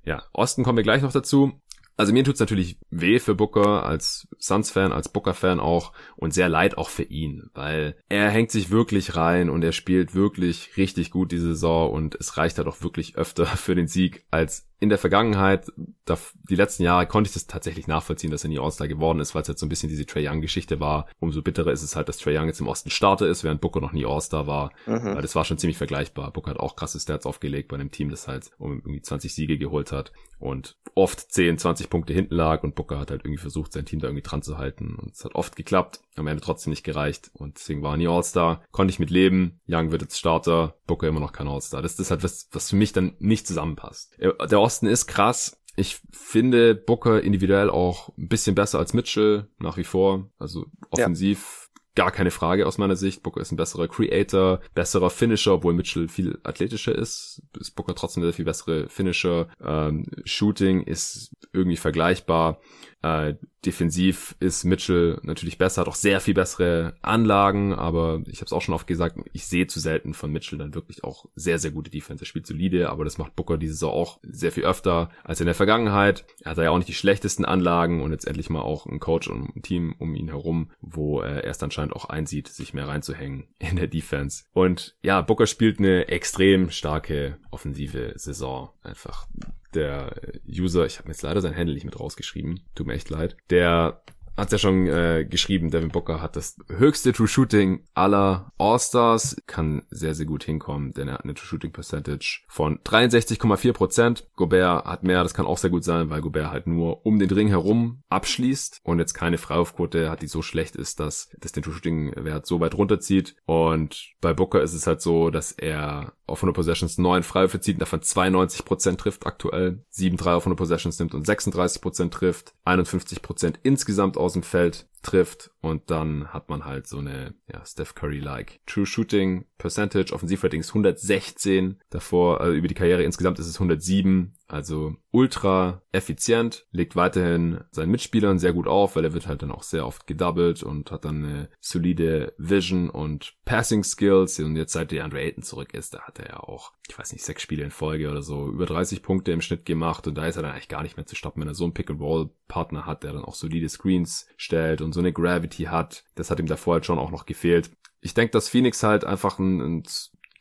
Ja, Osten kommen wir gleich noch dazu. Also mir tut's natürlich weh für Booker als Suns-Fan, als Booker-Fan auch und sehr leid auch für ihn, weil er hängt sich wirklich rein und er spielt wirklich richtig gut diese Saison und es reicht halt auch wirklich öfter für den Sieg als in der Vergangenheit, da, die letzten Jahre, konnte ich das tatsächlich nachvollziehen, dass er nie All-Star geworden ist, weil es halt so ein bisschen diese Trey Young-Geschichte war. Umso bitterer ist es halt, dass Trey Young jetzt im Osten Starter ist, während Booker noch nie All-Star war. Mhm. Weil das war schon ziemlich vergleichbar. Booker hat auch krasse Stats aufgelegt bei einem Team, das halt um irgendwie 20 Siege geholt hat und oft 10, 20 Punkte hinten lag und Booker hat halt irgendwie versucht, sein Team da irgendwie dran zu halten und es hat oft geklappt, am Ende trotzdem nicht gereicht und deswegen war er nie All-Star. Konnte ich mit leben. Young wird jetzt Starter, Booker immer noch kein All-Star. Das, ist halt was, was für mich dann nicht zusammenpasst. Der Osten ist krass. Ich finde Booker individuell auch ein bisschen besser als Mitchell nach wie vor. Also offensiv gar keine Frage aus meiner Sicht. Booker ist ein besserer Creator, besserer Finisher, obwohl Mitchell viel athletischer ist. Ist Booker trotzdem der viel bessere Finisher. Ähm, Shooting ist irgendwie vergleichbar. Äh, defensiv ist Mitchell natürlich besser, hat auch sehr viel bessere Anlagen, aber ich habe es auch schon oft gesagt, ich sehe zu selten von Mitchell dann wirklich auch sehr, sehr gute Defense. Er spielt solide, aber das macht Booker diese Saison auch sehr viel öfter als in der Vergangenheit. Er hat ja auch nicht die schlechtesten Anlagen und jetzt endlich mal auch ein Coach und ein Team um ihn herum, wo er erst anscheinend auch einsieht, sich mehr reinzuhängen in der Defense. Und ja, Booker spielt eine extrem starke offensive Saison. Einfach der User, ich habe mir jetzt leider sein Handle nicht mit rausgeschrieben, tut mir echt leid, der hat's ja schon äh, geschrieben, Devin Booker hat das höchste True Shooting aller All-Stars, kann sehr, sehr gut hinkommen, denn er hat eine True Shooting Percentage von 63,4%. Gobert hat mehr, das kann auch sehr gut sein, weil Gobert halt nur um den Ring herum abschließt und jetzt keine Freiwurfquote hat, die so schlecht ist, dass das den True Shooting Wert so weit runterzieht. Und bei Booker ist es halt so, dass er auf 100 Possessions, 9 Freiwürfe zieht, davon 92% trifft aktuell, 7 3 auf 100 Possessions nimmt und 36% trifft, 51% insgesamt aus dem Feld trifft und dann hat man halt so eine ja, Steph Curry-like True Shooting Percentage, Offensivrating ist 116, davor äh, über die Karriere insgesamt ist es 107, also ultra effizient, legt weiterhin seinen Mitspielern sehr gut auf, weil er wird halt dann auch sehr oft gedoubled und hat dann eine solide Vision und Passing Skills. Und jetzt seit der Andre Ayton zurück ist, da hat er ja auch, ich weiß nicht, sechs Spiele in Folge oder so, über 30 Punkte im Schnitt gemacht. Und da ist er dann eigentlich gar nicht mehr zu stoppen, wenn er so einen Pick-and-Roll-Partner hat, der dann auch solide Screens stellt und so eine Gravity hat. Das hat ihm davor halt schon auch noch gefehlt. Ich denke, dass Phoenix halt einfach ein, ein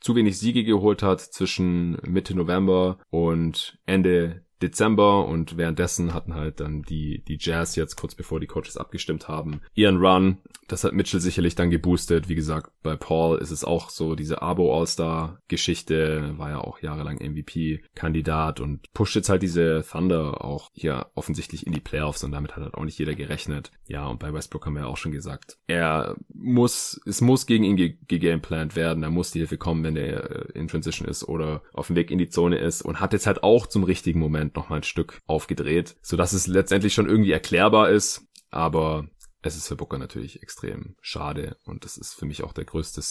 zu wenig Siege geholt hat zwischen Mitte November und Ende Dezember und währenddessen hatten halt dann die, die Jazz jetzt kurz bevor die Coaches abgestimmt haben, ihren Run. Das hat Mitchell sicherlich dann geboostet. Wie gesagt, bei Paul ist es auch so diese Abo All-Star Geschichte, war ja auch jahrelang MVP-Kandidat und pusht jetzt halt diese Thunder auch hier offensichtlich in die Playoffs und damit hat halt auch nicht jeder gerechnet. Ja, und bei Westbrook haben wir ja auch schon gesagt, er muss, es muss gegen ihn gegameplant werden, er muss die Hilfe kommen, wenn der in Transition ist oder auf dem Weg in die Zone ist und hat jetzt halt auch zum richtigen Moment Moment nochmal ein Stück aufgedreht, sodass es letztendlich schon irgendwie erklärbar ist, aber es ist für Booker natürlich extrem schade und das ist für mich auch der größte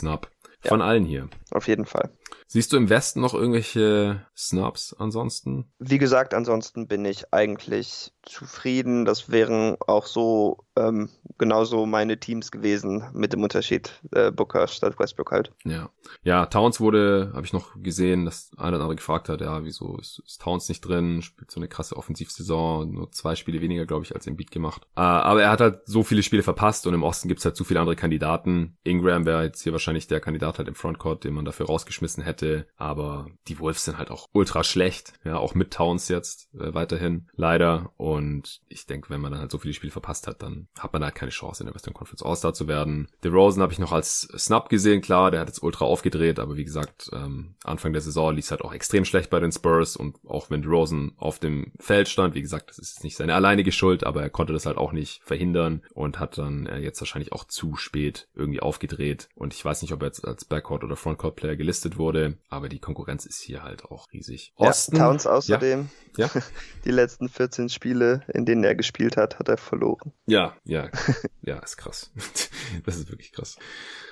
von ja, allen hier. Auf jeden Fall. Siehst du im Westen noch irgendwelche Snubs ansonsten? Wie gesagt, ansonsten bin ich eigentlich zufrieden. Das wären auch so ähm, genauso meine Teams gewesen, mit dem Unterschied äh, Booker statt Westbrook halt. Ja, ja Towns wurde, habe ich noch gesehen, dass einer oder andere gefragt hat, ja, wieso ist, ist, Towns nicht drin, spielt so eine krasse Offensivsaison, nur zwei Spiele weniger, glaube ich, als im Beat gemacht. Äh, aber er hat halt so viele Spiele verpasst und im Osten gibt's halt zu viele andere Kandidaten. Ingram wäre jetzt hier wahrscheinlich der Kandidat halt im Frontcourt, den man dafür rausgeschmissen hätte, aber die Wolves sind halt auch ultra schlecht, ja, auch mit Towns jetzt äh, weiterhin, leider. Und ich denke, wenn man dann halt so viele Spiele verpasst hat, dann hat man halt keine Chance, in der Western Conference All-Star zu werden. DeRozan habe ich noch als Snap gesehen, klar, der hat jetzt ultra aufgedreht, aber wie gesagt, ähm, Anfang der Saison lief halt auch extrem schlecht bei den Spurs und auch wenn DeRozan auf dem Feld stand, wie gesagt, das ist nicht seine alleinige Schuld, aber er konnte das halt auch nicht verhindern und hat dann äh, jetzt wahrscheinlich auch zu spät irgendwie aufgedreht und ich weiß nicht, ob er jetzt als Backcourt oder Frontcourt Player gelistet wurde, aber die Konkurrenz ist hier halt auch riesig. Osten, ja, Towns außerdem, ja. ja. die letzten 14 Spiele, in denen er gespielt hat, hat er verloren. Ja, ja, ja, ist krass. das ist wirklich krass.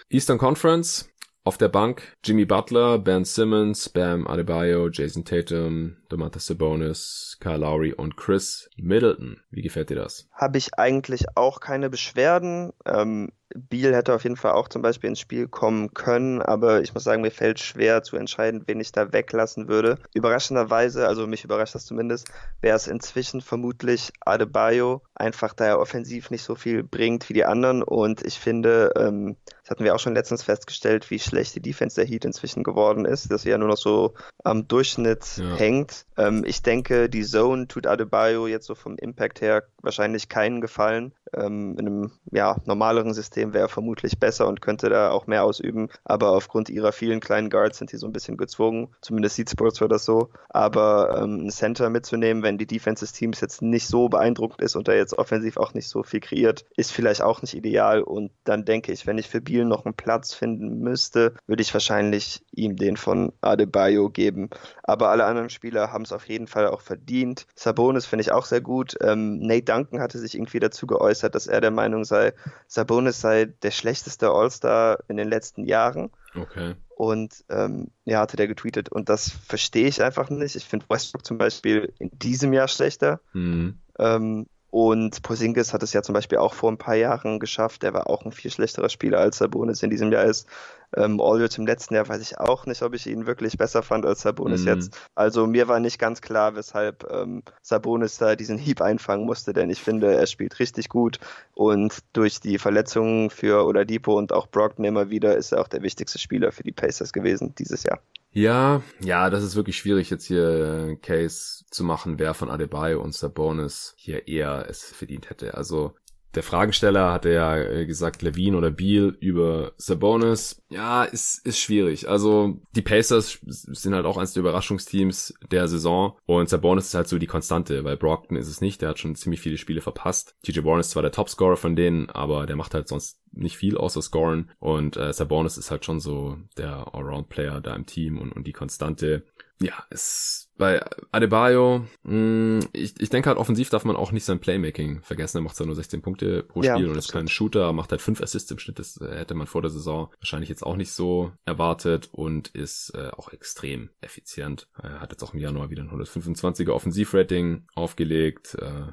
Eastern Conference, auf der Bank Jimmy Butler, Ben Simmons, Bam Adebayo, Jason Tatum, Domantas Sabonis, Kyle Lowry und Chris Middleton. Wie gefällt dir das? Habe ich eigentlich auch keine Beschwerden. Ähm, Biel hätte auf jeden Fall auch zum Beispiel ins Spiel kommen können, aber ich muss sagen, mir fällt schwer zu entscheiden, wen ich da weglassen würde. Überraschenderweise, also mich überrascht das zumindest, wäre es inzwischen vermutlich Adebayo, einfach da er offensiv nicht so viel bringt wie die anderen und ich finde, ähm, hatten wir auch schon letztens festgestellt, wie schlecht die Defense der Heat inzwischen geworden ist, dass sie ja nur noch so am Durchschnitt ja. hängt. Ähm, ich denke, die Zone tut Adebayo jetzt so vom Impact her wahrscheinlich keinen Gefallen. Ähm, in einem ja, normaleren System wäre er vermutlich besser und könnte da auch mehr ausüben. Aber aufgrund ihrer vielen kleinen Guards sind die so ein bisschen gezwungen. Zumindest sieht Sports für das so. Aber ähm, einen Center mitzunehmen, wenn die Defense des Teams jetzt nicht so beeindruckend ist und er jetzt offensiv auch nicht so viel kreiert, ist vielleicht auch nicht ideal. Und dann denke ich, wenn ich für Biel noch einen Platz finden müsste, würde ich wahrscheinlich ihm den von Adebayo geben. Aber alle anderen Spieler haben es auf jeden Fall auch verdient. Sabonis finde ich auch sehr gut. Ähm, Nate Duncan hatte sich irgendwie dazu geäußert, dass er der Meinung sei, Sabonis sei der schlechteste All-Star in den letzten Jahren. Okay. Und ähm, ja, hatte der getweetet. Und das verstehe ich einfach nicht. Ich finde Westbrook zum Beispiel in diesem Jahr schlechter. Mhm. Ähm, und Porzingis hat es ja zum Beispiel auch vor ein paar Jahren geschafft. Der war auch ein viel schlechterer Spieler als Sabonis in diesem Jahr ist. Ähm, Aldridge im letzten Jahr weiß ich auch nicht, ob ich ihn wirklich besser fand als Sabonis mhm. jetzt. Also mir war nicht ganz klar, weshalb ähm, Sabonis da diesen Hieb einfangen musste, denn ich finde, er spielt richtig gut und durch die Verletzungen für Oladipo und auch Brockton immer wieder ist er auch der wichtigste Spieler für die Pacers gewesen dieses Jahr. Ja, ja, das ist wirklich schwierig jetzt hier äh, Case zu machen, wer von Adebayo und Sabonis hier eher es verdient hätte. Also der Fragensteller hatte ja äh, gesagt, Levine oder Beal über Sabonis. Ja, ist, ist schwierig. Also die Pacers sind halt auch eines der Überraschungsteams der Saison und Sabonis ist halt so die Konstante, weil Brockton ist es nicht. Der hat schon ziemlich viele Spiele verpasst. TJ Warren ist zwar der Topscorer von denen, aber der macht halt sonst nicht viel außer scoren und äh, Sabonis ist halt schon so der Allround-Player da im Team und, und die Konstante ja, es bei Adebayo, mh, mm, ich, ich denke halt, offensiv darf man auch nicht sein Playmaking vergessen. Er macht zwar nur 16 Punkte pro Spiel ja, und ist kein Shooter, macht halt 5 Assists im Schnitt. Das äh, hätte man vor der Saison wahrscheinlich jetzt auch nicht so erwartet und ist äh, auch extrem effizient. Er hat jetzt auch im Januar wieder ein 125er Offensivrating aufgelegt. Äh,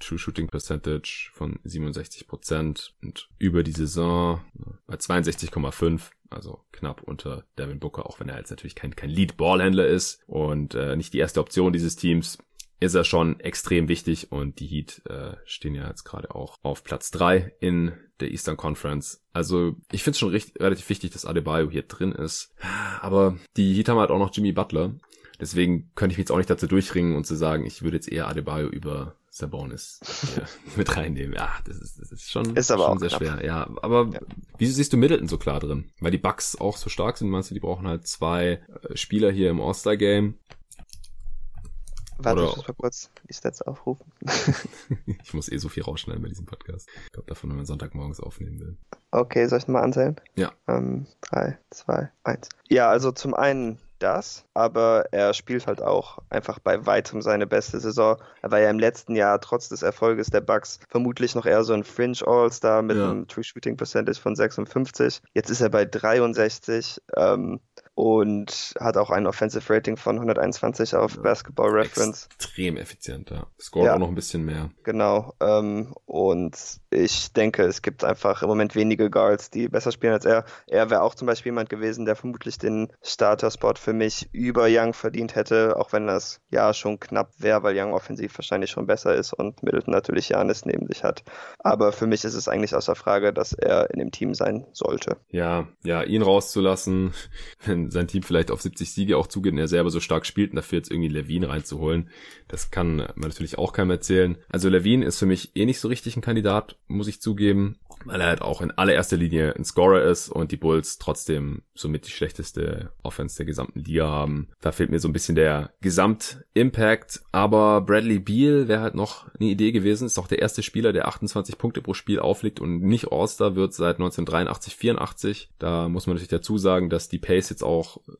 True Shooting Percentage von 67% und über die Saison bei 62,5 also knapp unter Devin Booker, auch wenn er jetzt natürlich kein, kein Lead-Ballhändler ist und äh, nicht die erste Option dieses Teams, ist er schon extrem wichtig und die Heat äh, stehen ja jetzt gerade auch auf Platz drei in der Eastern Conference. Also ich finde es schon richtig, relativ wichtig, dass Adebayo hier drin ist. Aber die Heat haben halt auch noch Jimmy Butler. Deswegen könnte ich mich jetzt auch nicht dazu durchringen und zu sagen, ich würde jetzt eher Adebayo über Sabonis ja, mit reinnehmen. Ja, das ist, das ist schon, ist aber schon sehr knapp. schwer. Ja, aber ja. wieso siehst du Middleton so klar drin? Weil die Bucks auch so stark sind, meinst du, die brauchen halt zwei äh, Spieler hier im All-Star-Game. Warte, ich muss mal kurz die Stats aufrufen. ich muss eh so viel rausschneiden bei diesem Podcast. Ich glaube davon, wenn man Sonntagmorgens aufnehmen will. Okay, soll ich mal anzählen? Ja. Ähm, drei, zwei, eins. Ja, also zum einen das, aber er spielt halt auch einfach bei weitem seine beste Saison. Er war ja im letzten Jahr trotz des Erfolges der Bucks vermutlich noch eher so ein Fringe All-Star mit ja. einem True Shooting Percentage von 56. Jetzt ist er bei 63. Ähm, und hat auch ein Offensive Rating von 121 auf ja, Basketball Reference. Extrem effizient, ja. Scoret ja, auch noch ein bisschen mehr. Genau. Ähm, und ich denke, es gibt einfach im Moment wenige Guards, die besser spielen als er. Er wäre auch zum Beispiel jemand gewesen, der vermutlich den Starter-Spot für mich über Young verdient hätte, auch wenn das ja schon knapp wäre, weil Young offensiv wahrscheinlich schon besser ist und Middleton natürlich Janis neben sich hat. Aber für mich ist es eigentlich außer Frage, dass er in dem Team sein sollte. Ja, ja, ihn rauszulassen, wenn sein Team vielleicht auf 70 Siege auch zugeht und er selber so stark spielt und dafür jetzt irgendwie Levine reinzuholen, das kann man natürlich auch keinem erzählen. Also Levine ist für mich eh nicht so richtig ein Kandidat, muss ich zugeben, weil er halt auch in allererster Linie ein Scorer ist und die Bulls trotzdem somit die schlechteste Offense der gesamten Liga haben. Da fehlt mir so ein bisschen der Gesamtimpact, aber Bradley Beal wäre halt noch eine Idee gewesen, ist auch der erste Spieler, der 28 Punkte pro Spiel auflegt und nicht All-Star wird seit 1983, 84. Da muss man natürlich dazu sagen, dass die Pace jetzt auch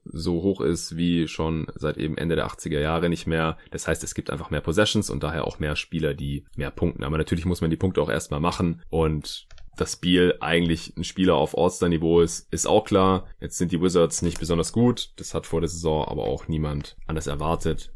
so hoch ist wie schon seit eben Ende der 80er Jahre nicht mehr. Das heißt, es gibt einfach mehr Possessions und daher auch mehr Spieler, die mehr punkten. Aber natürlich muss man die Punkte auch erstmal machen und dass Beal eigentlich ein Spieler auf All-Star-Niveau ist, ist auch klar. Jetzt sind die Wizards nicht besonders gut. Das hat vor der Saison aber auch niemand anders erwartet.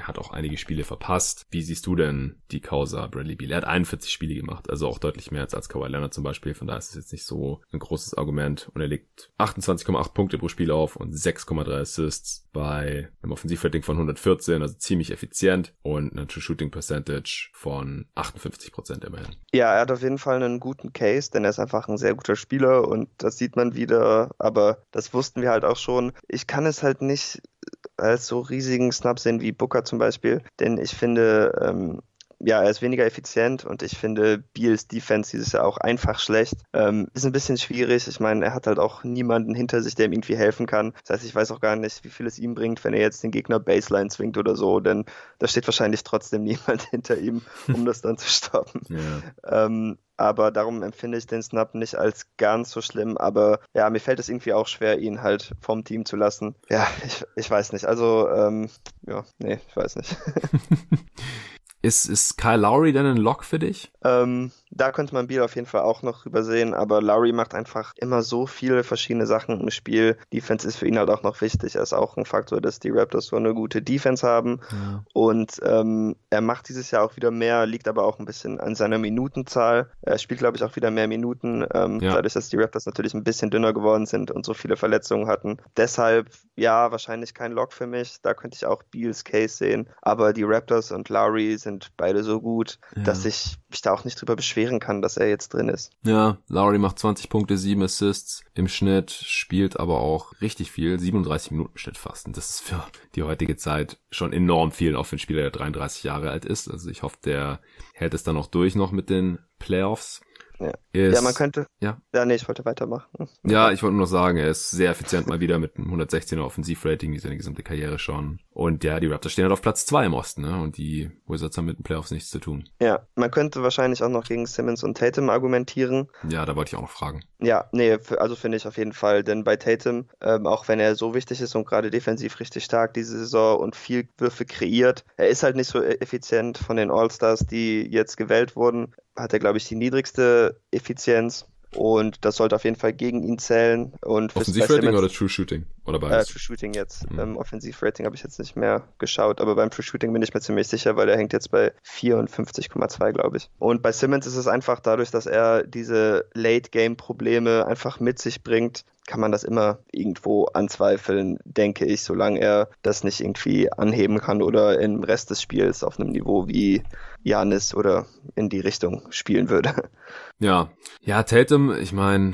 Er hat auch einige Spiele verpasst. Wie siehst du denn die Causa Bradley Beal? Er hat 41 Spiele gemacht, also auch deutlich mehr als, als Kawhi Leonard zum Beispiel. Von daher ist es jetzt nicht so ein großes Argument. Und er legt 28,8 Punkte pro Spiel auf und 6,3 Assists bei einem Offensivrating von 114, also ziemlich effizient und eine True Shooting Percentage von 58 Prozent immerhin. Ja, er hat auf jeden Fall einen guten Case, denn er ist einfach ein sehr guter Spieler und das sieht man wieder, aber das wussten wir halt auch schon. Ich kann es halt nicht als so riesigen Snap sehen wie Booker zum Beispiel, denn ich finde, ähm, ja, er ist weniger effizient und ich finde Beals Defense dieses Jahr auch einfach schlecht. Ähm, ist ein bisschen schwierig. Ich meine, er hat halt auch niemanden hinter sich, der ihm irgendwie helfen kann. Das heißt, ich weiß auch gar nicht, wie viel es ihm bringt, wenn er jetzt den Gegner Baseline zwingt oder so, denn da steht wahrscheinlich trotzdem niemand hinter ihm, um das dann zu stoppen. Ja. Ähm, aber darum empfinde ich den Snap nicht als ganz so schlimm. Aber ja, mir fällt es irgendwie auch schwer, ihn halt vom Team zu lassen. Ja, ich, ich weiß nicht. Also, ähm, ja, nee, ich weiß nicht. Ist, ist Kyle Lowry denn ein Lock für dich? Ähm, da könnte man Biel auf jeden Fall auch noch übersehen, aber Lowry macht einfach immer so viele verschiedene Sachen im Spiel. Defense ist für ihn halt auch noch wichtig. Er ist auch ein Faktor, dass die Raptors so eine gute Defense haben. Ja. Und ähm, er macht dieses Jahr auch wieder mehr, liegt aber auch ein bisschen an seiner Minutenzahl. Er spielt, glaube ich, auch wieder mehr Minuten, ähm, ja. dadurch, dass die Raptors natürlich ein bisschen dünner geworden sind und so viele Verletzungen hatten. Deshalb, ja, wahrscheinlich kein Lock für mich. Da könnte ich auch Beals Case sehen. Aber die Raptors und Lowry sind sind beide so gut, ja. dass ich mich da auch nicht drüber beschwere erschweren kann, dass er jetzt drin ist. Ja, Lowry macht 20 Punkte, 7 Assists im Schnitt, spielt aber auch richtig viel, 37 Minuten im Schnitt fast. Und das ist für die heutige Zeit schon enorm viel, auch für einen Spieler, der 33 Jahre alt ist. Also ich hoffe, der hält es dann auch durch noch mit den Playoffs. Ja. Ist, ja, man könnte. Ja. Ja, nee, ich wollte weitermachen. Ja, ich wollte nur noch sagen, er ist sehr effizient mal wieder mit einem 116er Offensivrating, wie seine gesamte Karriere schon. Und ja, die Raptors stehen halt auf Platz zwei im Osten, ne? Und die Wizards haben mit den Playoffs nichts zu tun. Ja, man könnte wahrscheinlich auch noch gegen Simmons und Tatum argumentieren. Ja, da wollte ich auch noch fragen. Ja, nee, also finde ich auf jeden Fall, denn bei Tatum, ähm, auch wenn er so wichtig ist und gerade defensiv richtig stark diese Saison und viel Würfe kreiert, er ist halt nicht so e-, effizient von den All-Stars, die jetzt gewählt wurden hat er, glaube ich, die niedrigste Effizienz. Und das sollte auf jeden Fall gegen ihn zählen. Und Offensivrating oder True Shooting? Oder beides? Äh, True Shooting jetzt. Mhm. Ähm, Offensivrating habe ich jetzt nicht mehr geschaut, aber beim True Shooting bin ich mir ziemlich sicher, weil er hängt jetzt bei 54,2, glaube ich. Und bei Simmons ist es einfach dadurch, dass er diese Late-Game-Probleme einfach mit sich bringt, kann man das immer irgendwo anzweifeln, denke ich, solange er das nicht irgendwie anheben kann oder im Rest des Spiels auf einem Niveau wie Janis oder in die Richtung spielen würde. Ja, ja, Tatum, ich meine,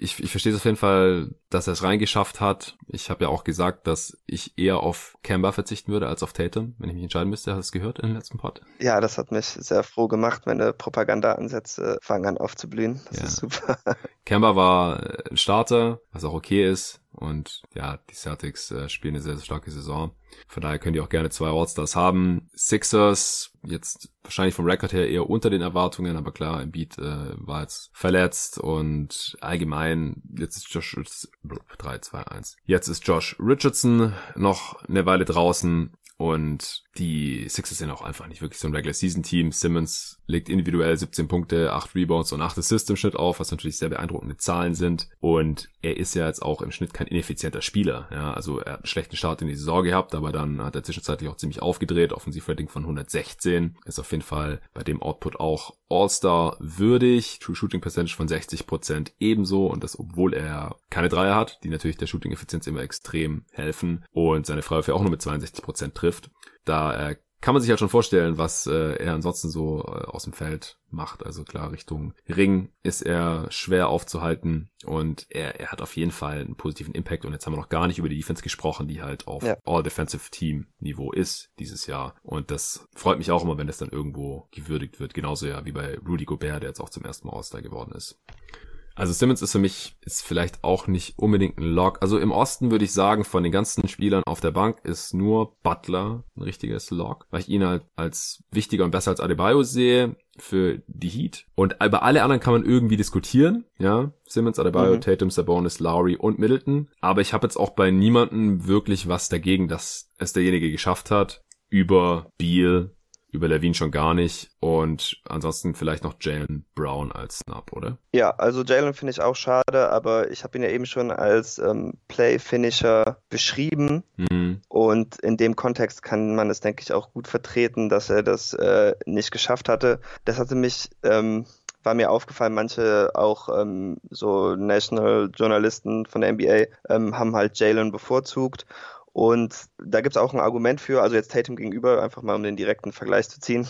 ich, ich verstehe es auf jeden Fall, dass er es reingeschafft hat. Ich habe ja auch gesagt, dass ich eher auf Kemba verzichten würde als auf Tatum, wenn ich mich entscheiden müsste. Hast du es gehört in den letzten Pod? Ja, das hat mich sehr froh gemacht. Meine Propaganda-Ansätze fangen an aufzublühen. Das ja. ist super. Kemba war ein Starter, was auch okay ist. Und ja, die Celtics äh, spielen eine sehr, sehr starke Saison. Von daher könnt ihr auch gerne zwei Allstars haben. Sixers, jetzt wahrscheinlich vom Rekord her eher unter den Erwartungen, aber klar, Embiid äh, war jetzt verletzt und allgemein, jetzt ist Josh 3, 2, 1. Jetzt ist Josh Richardson noch eine Weile draußen. Und die Sixers sind auch einfach nicht wirklich so ein Regular Season Team. Simmons legt individuell 17 Punkte, 8 Rebounds und 8 Assists im Schnitt auf, was natürlich sehr beeindruckende Zahlen sind. Und er ist ja jetzt auch im Schnitt kein ineffizienter Spieler. Ja, also er hat einen schlechten Start in die Saison gehabt, aber dann hat er zwischenzeitlich auch ziemlich aufgedreht. Offensivrating von 116 ist auf jeden Fall bei dem Output auch All-Star würdig. True Shooting Percentage von 60% ebenso und das obwohl er keine Dreier hat, die natürlich der Shooting Effizienz immer extrem helfen und seine Freiwürfe auch nur mit 62% trifft. Da äh, kann man sich halt schon vorstellen, was äh, er ansonsten so äh, aus dem Feld macht. Also klar, Richtung Ring ist er schwer aufzuhalten und er, er hat auf jeden Fall einen positiven Impact. Und jetzt haben wir noch gar nicht über die Defense gesprochen, die halt auf ja. All-Defensive Team Niveau ist dieses Jahr. Und das freut mich auch immer, wenn das dann irgendwo gewürdigt wird. Genauso ja wie bei Rudy Gobert, der jetzt auch zum ersten Mal All-Star geworden ist. Also Simmons ist für mich ist vielleicht auch nicht unbedingt ein Lock. Also im Osten würde ich sagen, von den ganzen Spielern auf der Bank ist nur Butler ein richtiges Lock, weil ich ihn halt als wichtiger und besser als Adebayo sehe für die Heat. Und über alle anderen kann man irgendwie diskutieren, ja. Simmons, Adebayo, mhm. Tatum, Sabonis, Lowry und Middleton. Aber ich habe jetzt auch bei niemandem wirklich was dagegen, dass es derjenige geschafft hat, über Beal, über Levine schon gar nicht und ansonsten vielleicht noch Jalen Brown als Snap, oder? Ja, also Jalen finde ich auch schade, aber ich habe ihn ja eben schon als ähm, Play-Finisher beschrieben mhm. und in dem Kontext kann man es, denke ich, auch gut vertreten, dass er das äh, nicht geschafft hatte. Das hatte mich ähm, war mir aufgefallen, manche auch ähm, so National-Journalisten von der NBA ähm, haben halt Jalen bevorzugt und da gibt es auch ein Argument für, also jetzt Tatum gegenüber, einfach mal um den direkten Vergleich zu ziehen.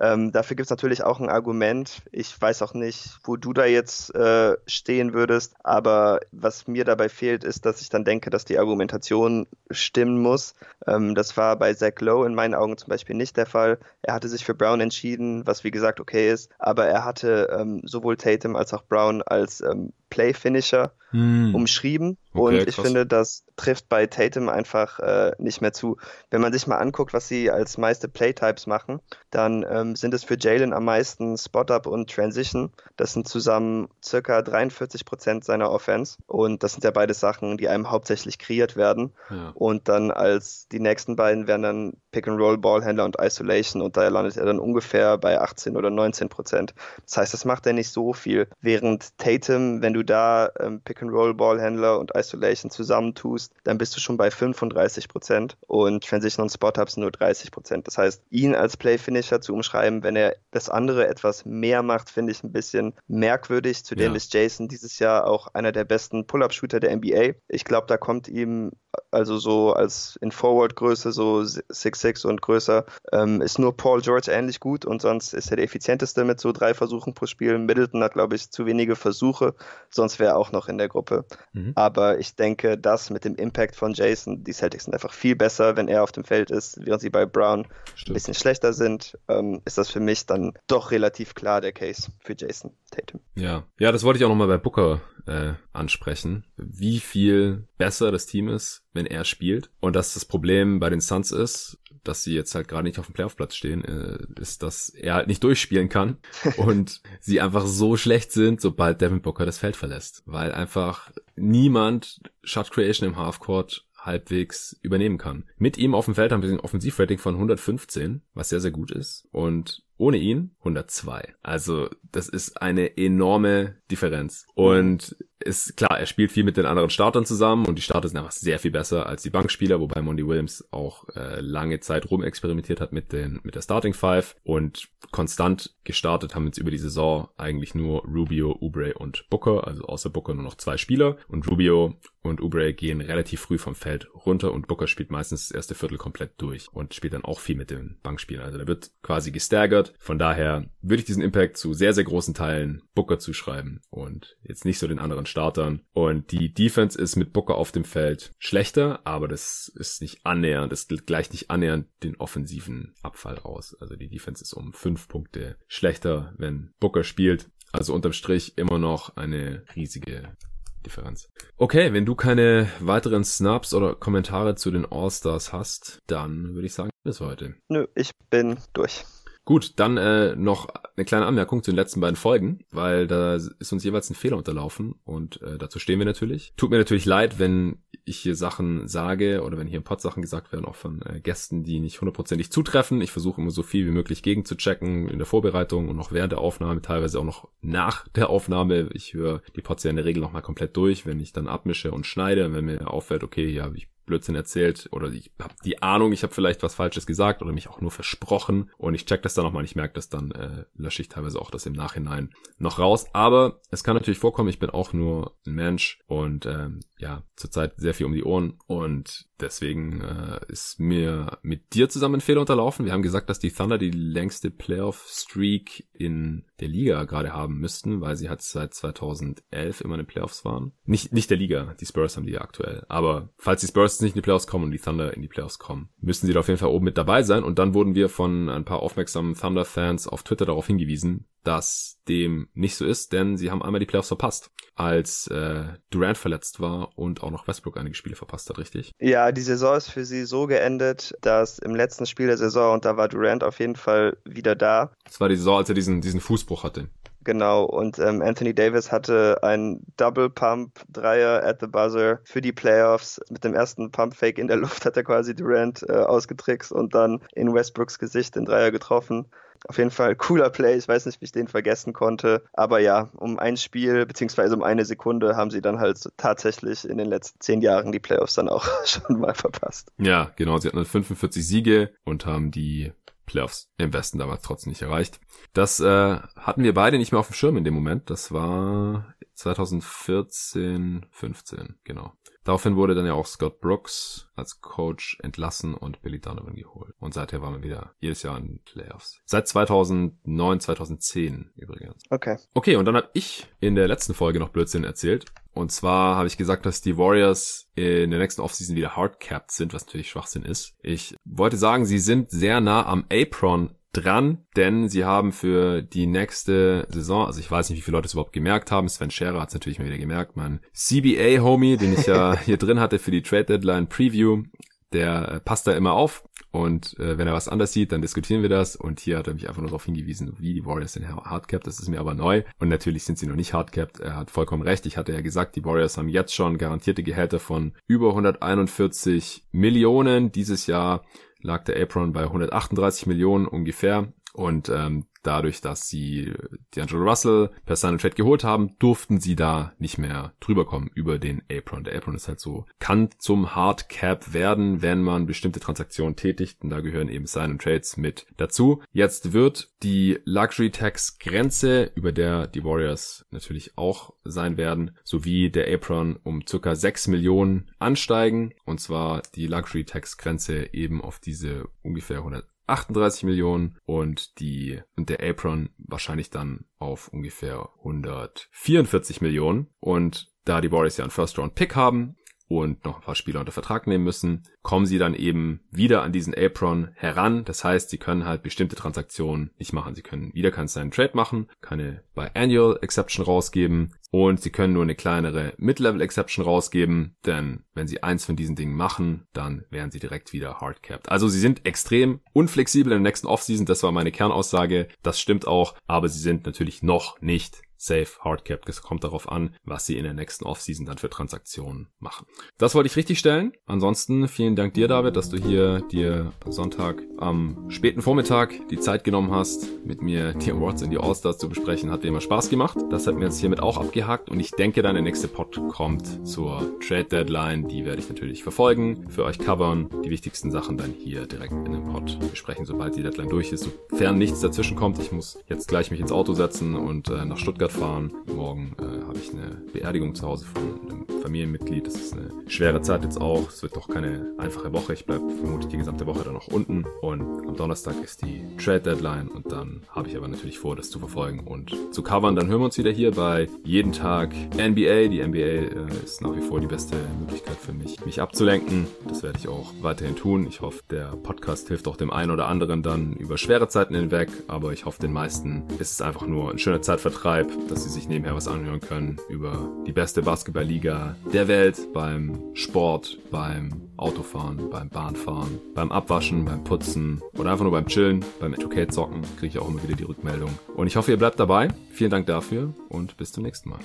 Ähm, dafür gibt es natürlich auch ein Argument. Ich weiß auch nicht, wo du da jetzt äh, stehen würdest, aber was mir dabei fehlt, ist, dass ich dann denke, dass die Argumentation stimmen muss. Ähm, das war bei Zach Lowe in meinen Augen zum Beispiel nicht der Fall. Er hatte sich für Brown entschieden, was wie gesagt okay ist, aber er hatte ähm, sowohl Tatum als auch Brown als ähm, Play-Finisher hm. umschrieben. Okay, und ich krass. finde, das trifft bei Tatum einfach äh, nicht mehr zu. Wenn man sich mal anguckt, was sie als meiste Playtypes machen, dann ähm, sind es für Jalen am meisten Spot-Up und Transition. Das sind zusammen circa 43 Prozent seiner Offense. Und das sind ja beide Sachen, die einem hauptsächlich kreiert werden. Ja. Und dann als die nächsten beiden wären dann Pick-and-Roll, Ballhändler und Isolation. Und da landet er dann ungefähr bei 18 oder 19 Prozent. Das heißt, das macht er nicht so viel. Während Tatum, wenn du da ähm, Pick-and-Roll-Ballhändler und Isolation zusammentust, dann bist du schon bei 35 Prozent und Transition und Spot-Ups nur 30 Prozent. Das heißt, ihn als Play-Finisher zu umschreiben, wenn er das andere etwas mehr macht, finde ich ein bisschen merkwürdig. Zudem ja. ist Jason dieses Jahr auch einer der besten Pull-Up-Shooter der NBA. Ich glaube, da kommt ihm also so als in Forward-Größe so 6'6 und größer, ähm, ist nur Paul George ähnlich gut und sonst ist er der effizienteste mit so drei Versuchen pro Spiel. Middleton hat, glaube ich, zu wenige Versuche, sonst wäre er auch noch in der Gruppe. Mhm. Aber ich denke, das mit dem Impact von Jason, die Celtics sind einfach viel besser, wenn er auf dem Feld ist, während sie bei Brown Stimmt. ein bisschen schlechter sind, ähm, ist das für mich dann doch relativ klar der Case für Jason Tatum. Ja, ja, das wollte ich auch nochmal bei Booker äh, ansprechen, wie viel besser das Team ist, wenn er spielt. Und dass das Problem bei den Suns ist, dass sie jetzt halt gerade nicht auf dem Playoff-Platz stehen, äh, ist, dass er halt nicht durchspielen kann und sie einfach so schlecht sind, sobald Devin Booker das Feld verlässt. Weil einfach niemand Shot Creation im Halfcourt halbwegs übernehmen kann. Mit ihm auf dem Feld haben wir ein Offensivrating von 115, was sehr, sehr gut ist. Und ohne ihn 102. Also das ist eine enorme Differenz. Und ist klar, er spielt viel mit den anderen Startern zusammen und die Starter sind einfach sehr viel besser als die Bankspieler, wobei Monty Williams auch äh, lange Zeit rumexperimentiert hat mit den mit der Starting Five und konstant gestartet haben jetzt über die Saison eigentlich nur Rubio, Ubre und Booker, also außer Booker nur noch zwei Spieler und Rubio und Ubre gehen relativ früh vom Feld runter und Booker spielt meistens das erste Viertel komplett durch und spielt dann auch viel mit den Bankspielern. Also da wird quasi gestaggert. Von daher würde ich diesen Impact zu sehr, sehr großen Teilen Booker zuschreiben und jetzt nicht so den anderen Startern. Und die Defense ist mit Booker auf dem Feld schlechter, aber das ist nicht annähernd, das gleicht nicht annähernd den offensiven Abfall aus. Also die Defense ist um fünf Punkte schlechter, wenn Booker spielt. Also unterm Strich immer noch eine riesige Differenz. Okay, wenn du keine weiteren Snaps oder Kommentare zu den All-Stars hast, dann würde ich sagen, bis heute. Nö, ich bin durch. Gut, dann äh, noch eine kleine Anmerkung zu den letzten beiden Folgen, weil da ist uns jeweils ein Fehler unterlaufen und äh, dazu stehen wir natürlich. Tut mir natürlich leid, wenn ich hier Sachen sage oder wenn hier ein paar Sachen gesagt werden, auch von äh, Gästen, die nicht hundertprozentig zutreffen. Ich versuche immer so viel wie möglich gegen zu checken in der Vorbereitung und auch während der Aufnahme, teilweise auch noch nach der Aufnahme. Ich höre die Pots ja in der Regel nochmal komplett durch, wenn ich dann abmische und schneide, wenn mir auffällt, okay, ja, ich Blödsinn erzählt oder ich habe die Ahnung, ich habe vielleicht was Falsches gesagt oder mich auch nur versprochen und ich check das dann nochmal, ich merke das dann, äh, lösche ich teilweise auch das im Nachhinein noch raus. Aber es kann natürlich vorkommen, ich bin auch nur ein Mensch und ähm, ja, zurzeit sehr viel um die Ohren und deswegen äh, ist mir mit dir zusammen ein Fehler unterlaufen. Wir haben gesagt, dass die Thunder die längste Playoff-Streak in der Liga gerade haben müssten, weil sie halt seit 2011 immer in den Playoffs waren. Nicht, nicht der Liga, die Spurs haben die ja aktuell. Aber falls die Spurs nicht in die Playoffs kommen und die Thunder in die Playoffs kommen, müssen sie da auf jeden Fall oben mit dabei sein. Und dann wurden wir von ein paar aufmerksamen Thunder-Fans auf Twitter darauf hingewiesen, dass dem nicht so ist, denn sie haben einmal die Playoffs verpasst, als äh, Durant verletzt war und auch noch Westbrook einige Spiele verpasst hat, richtig? Ja, die Saison ist für sie so geendet, dass im letzten Spiel der Saison, und da war Durant auf jeden Fall wieder da. Das war die Saison, als er diesen, diesen Fußbruch hatte. Genau, und ähm, Anthony Davis hatte ein Double Pump Dreier at the buzzer für die Playoffs. Mit dem ersten Pump Fake in der Luft hat er quasi Durant äh, ausgetrickst und dann in Westbrooks Gesicht den Dreier getroffen. Auf jeden Fall cooler Play. Ich weiß nicht, wie ich den vergessen konnte. Aber ja, um ein Spiel beziehungsweise um eine Sekunde haben sie dann halt tatsächlich in den letzten zehn Jahren die Playoffs dann auch schon mal verpasst. Ja, genau. Sie hatten 45 Siege und haben die Playoffs im Westen damals trotzdem nicht erreicht. Das äh, hatten wir beide nicht mehr auf dem Schirm in dem Moment. Das war 2014, 15, genau. Daraufhin wurde dann ja auch Scott Brooks als Coach entlassen und Billy Donovan geholt. Und seither waren wir wieder jedes Jahr in Playoffs. Seit 2009, 2010 übrigens. Okay. Okay, und dann habe ich in der letzten Folge noch Blödsinn erzählt. Und zwar habe ich gesagt, dass die Warriors in der nächsten Offseason wieder hardcapped sind, was natürlich Schwachsinn ist. Ich wollte sagen, sie sind sehr nah am Apron dran, denn sie haben für die nächste Saison, also ich weiß nicht, wie viele Leute es überhaupt gemerkt haben, Sven Scherer hat es natürlich mal wieder gemerkt, mein CBA-Homie, den ich ja hier drin hatte für die Trade Deadline Preview, der äh, passt da immer auf und äh, wenn er was anders sieht, dann diskutieren wir das und hier hat er mich einfach nur darauf hingewiesen, wie die Warriors sind hardcapped, das ist mir aber neu und natürlich sind sie noch nicht hardcapped, er hat vollkommen recht, ich hatte ja gesagt, die Warriors haben jetzt schon garantierte Gehälter von über 141 Millionen dieses Jahr lag der Apron bei 138 Millionen ungefähr. Und ähm, dadurch, dass sie D'Angelo Russell per Sign Trade geholt haben, durften sie da nicht mehr drüber kommen über den Apron. Der Apron ist halt so, kann zum Hard Cap werden, wenn man bestimmte Transaktionen tätigt. Und da gehören eben Sign Trades mit dazu. Jetzt wird die Luxury Tax Grenze, über der die Warriors natürlich auch sein werden, sowie der Apron um circa 6 Millionen ansteigen. Und zwar die Luxury Tax Grenze eben auf diese ungefähr 100 38 Millionen und die und der Apron wahrscheinlich dann auf ungefähr 144 Millionen. Und da die Warriors ja einen First Round Pick haben, und noch ein paar Spieler unter Vertrag nehmen müssen, kommen sie dann eben wieder an diesen Apron heran. Das heißt, sie können halt bestimmte Transaktionen nicht machen. Sie können wieder keinen Trade machen, keine Biannual Exception rausgeben und sie können nur eine kleinere Mid-Level Exception rausgeben, denn wenn sie eins von diesen Dingen machen, dann wären sie direkt wieder hardcapped. Also sie sind extrem unflexibel in der nächsten Offseason, das war meine Kernaussage, das stimmt auch, aber sie sind natürlich noch nicht safe hardcapped. Es kommt darauf an, was sie in der nächsten Offseason dann für Transaktionen machen. Das wollte ich richtig stellen. Ansonsten vielen Dank dir, David, dass du hier dir Sonntag am späten Vormittag die Zeit genommen hast, mit mir die Awards in die All-Stars zu besprechen. Hat dir immer Spaß gemacht. Das hat mir jetzt hiermit auch abgehakt und ich denke dann nächste Pod kommt zur Trade Deadline. Die werde ich natürlich verfolgen, für euch covern, die wichtigsten Sachen dann hier direkt in dem Pod besprechen, sobald die Deadline durch ist. Sofern nichts dazwischen kommt. Ich muss jetzt gleich mich ins Auto setzen und äh, nach Stuttgart fahren. Morgen äh, habe ich eine Beerdigung zu Hause von einem Familienmitglied. Das ist eine schwere Zeit jetzt auch. Es wird doch keine einfache Woche. Ich bleibe vermutlich die gesamte Woche dann noch unten. Und am Donnerstag ist die Trade Deadline und dann habe ich aber natürlich vor, das zu verfolgen und zu covern. Dann hören wir uns wieder hier bei jeden Tag NBA. Die NBA äh, ist nach wie vor die beste Möglichkeit für mich, mich abzulenken. Das werde ich auch weiterhin tun. Ich hoffe, der Podcast hilft auch dem einen oder anderen dann über schwere Zeiten hinweg, aber ich hoffe, den meisten ist es einfach nur ein schöner Zeitvertreib, dass sie sich nebenher was anhören können über die beste Basketballliga der Welt beim Sport, beim Autofahren, beim Bahnfahren, beim Abwaschen, beim Putzen oder einfach nur beim Chillen, beim Educate zocken, kriege ich auch immer wieder die Rückmeldung. Und ich hoffe, ihr bleibt dabei. Vielen Dank dafür und bis zum nächsten Mal.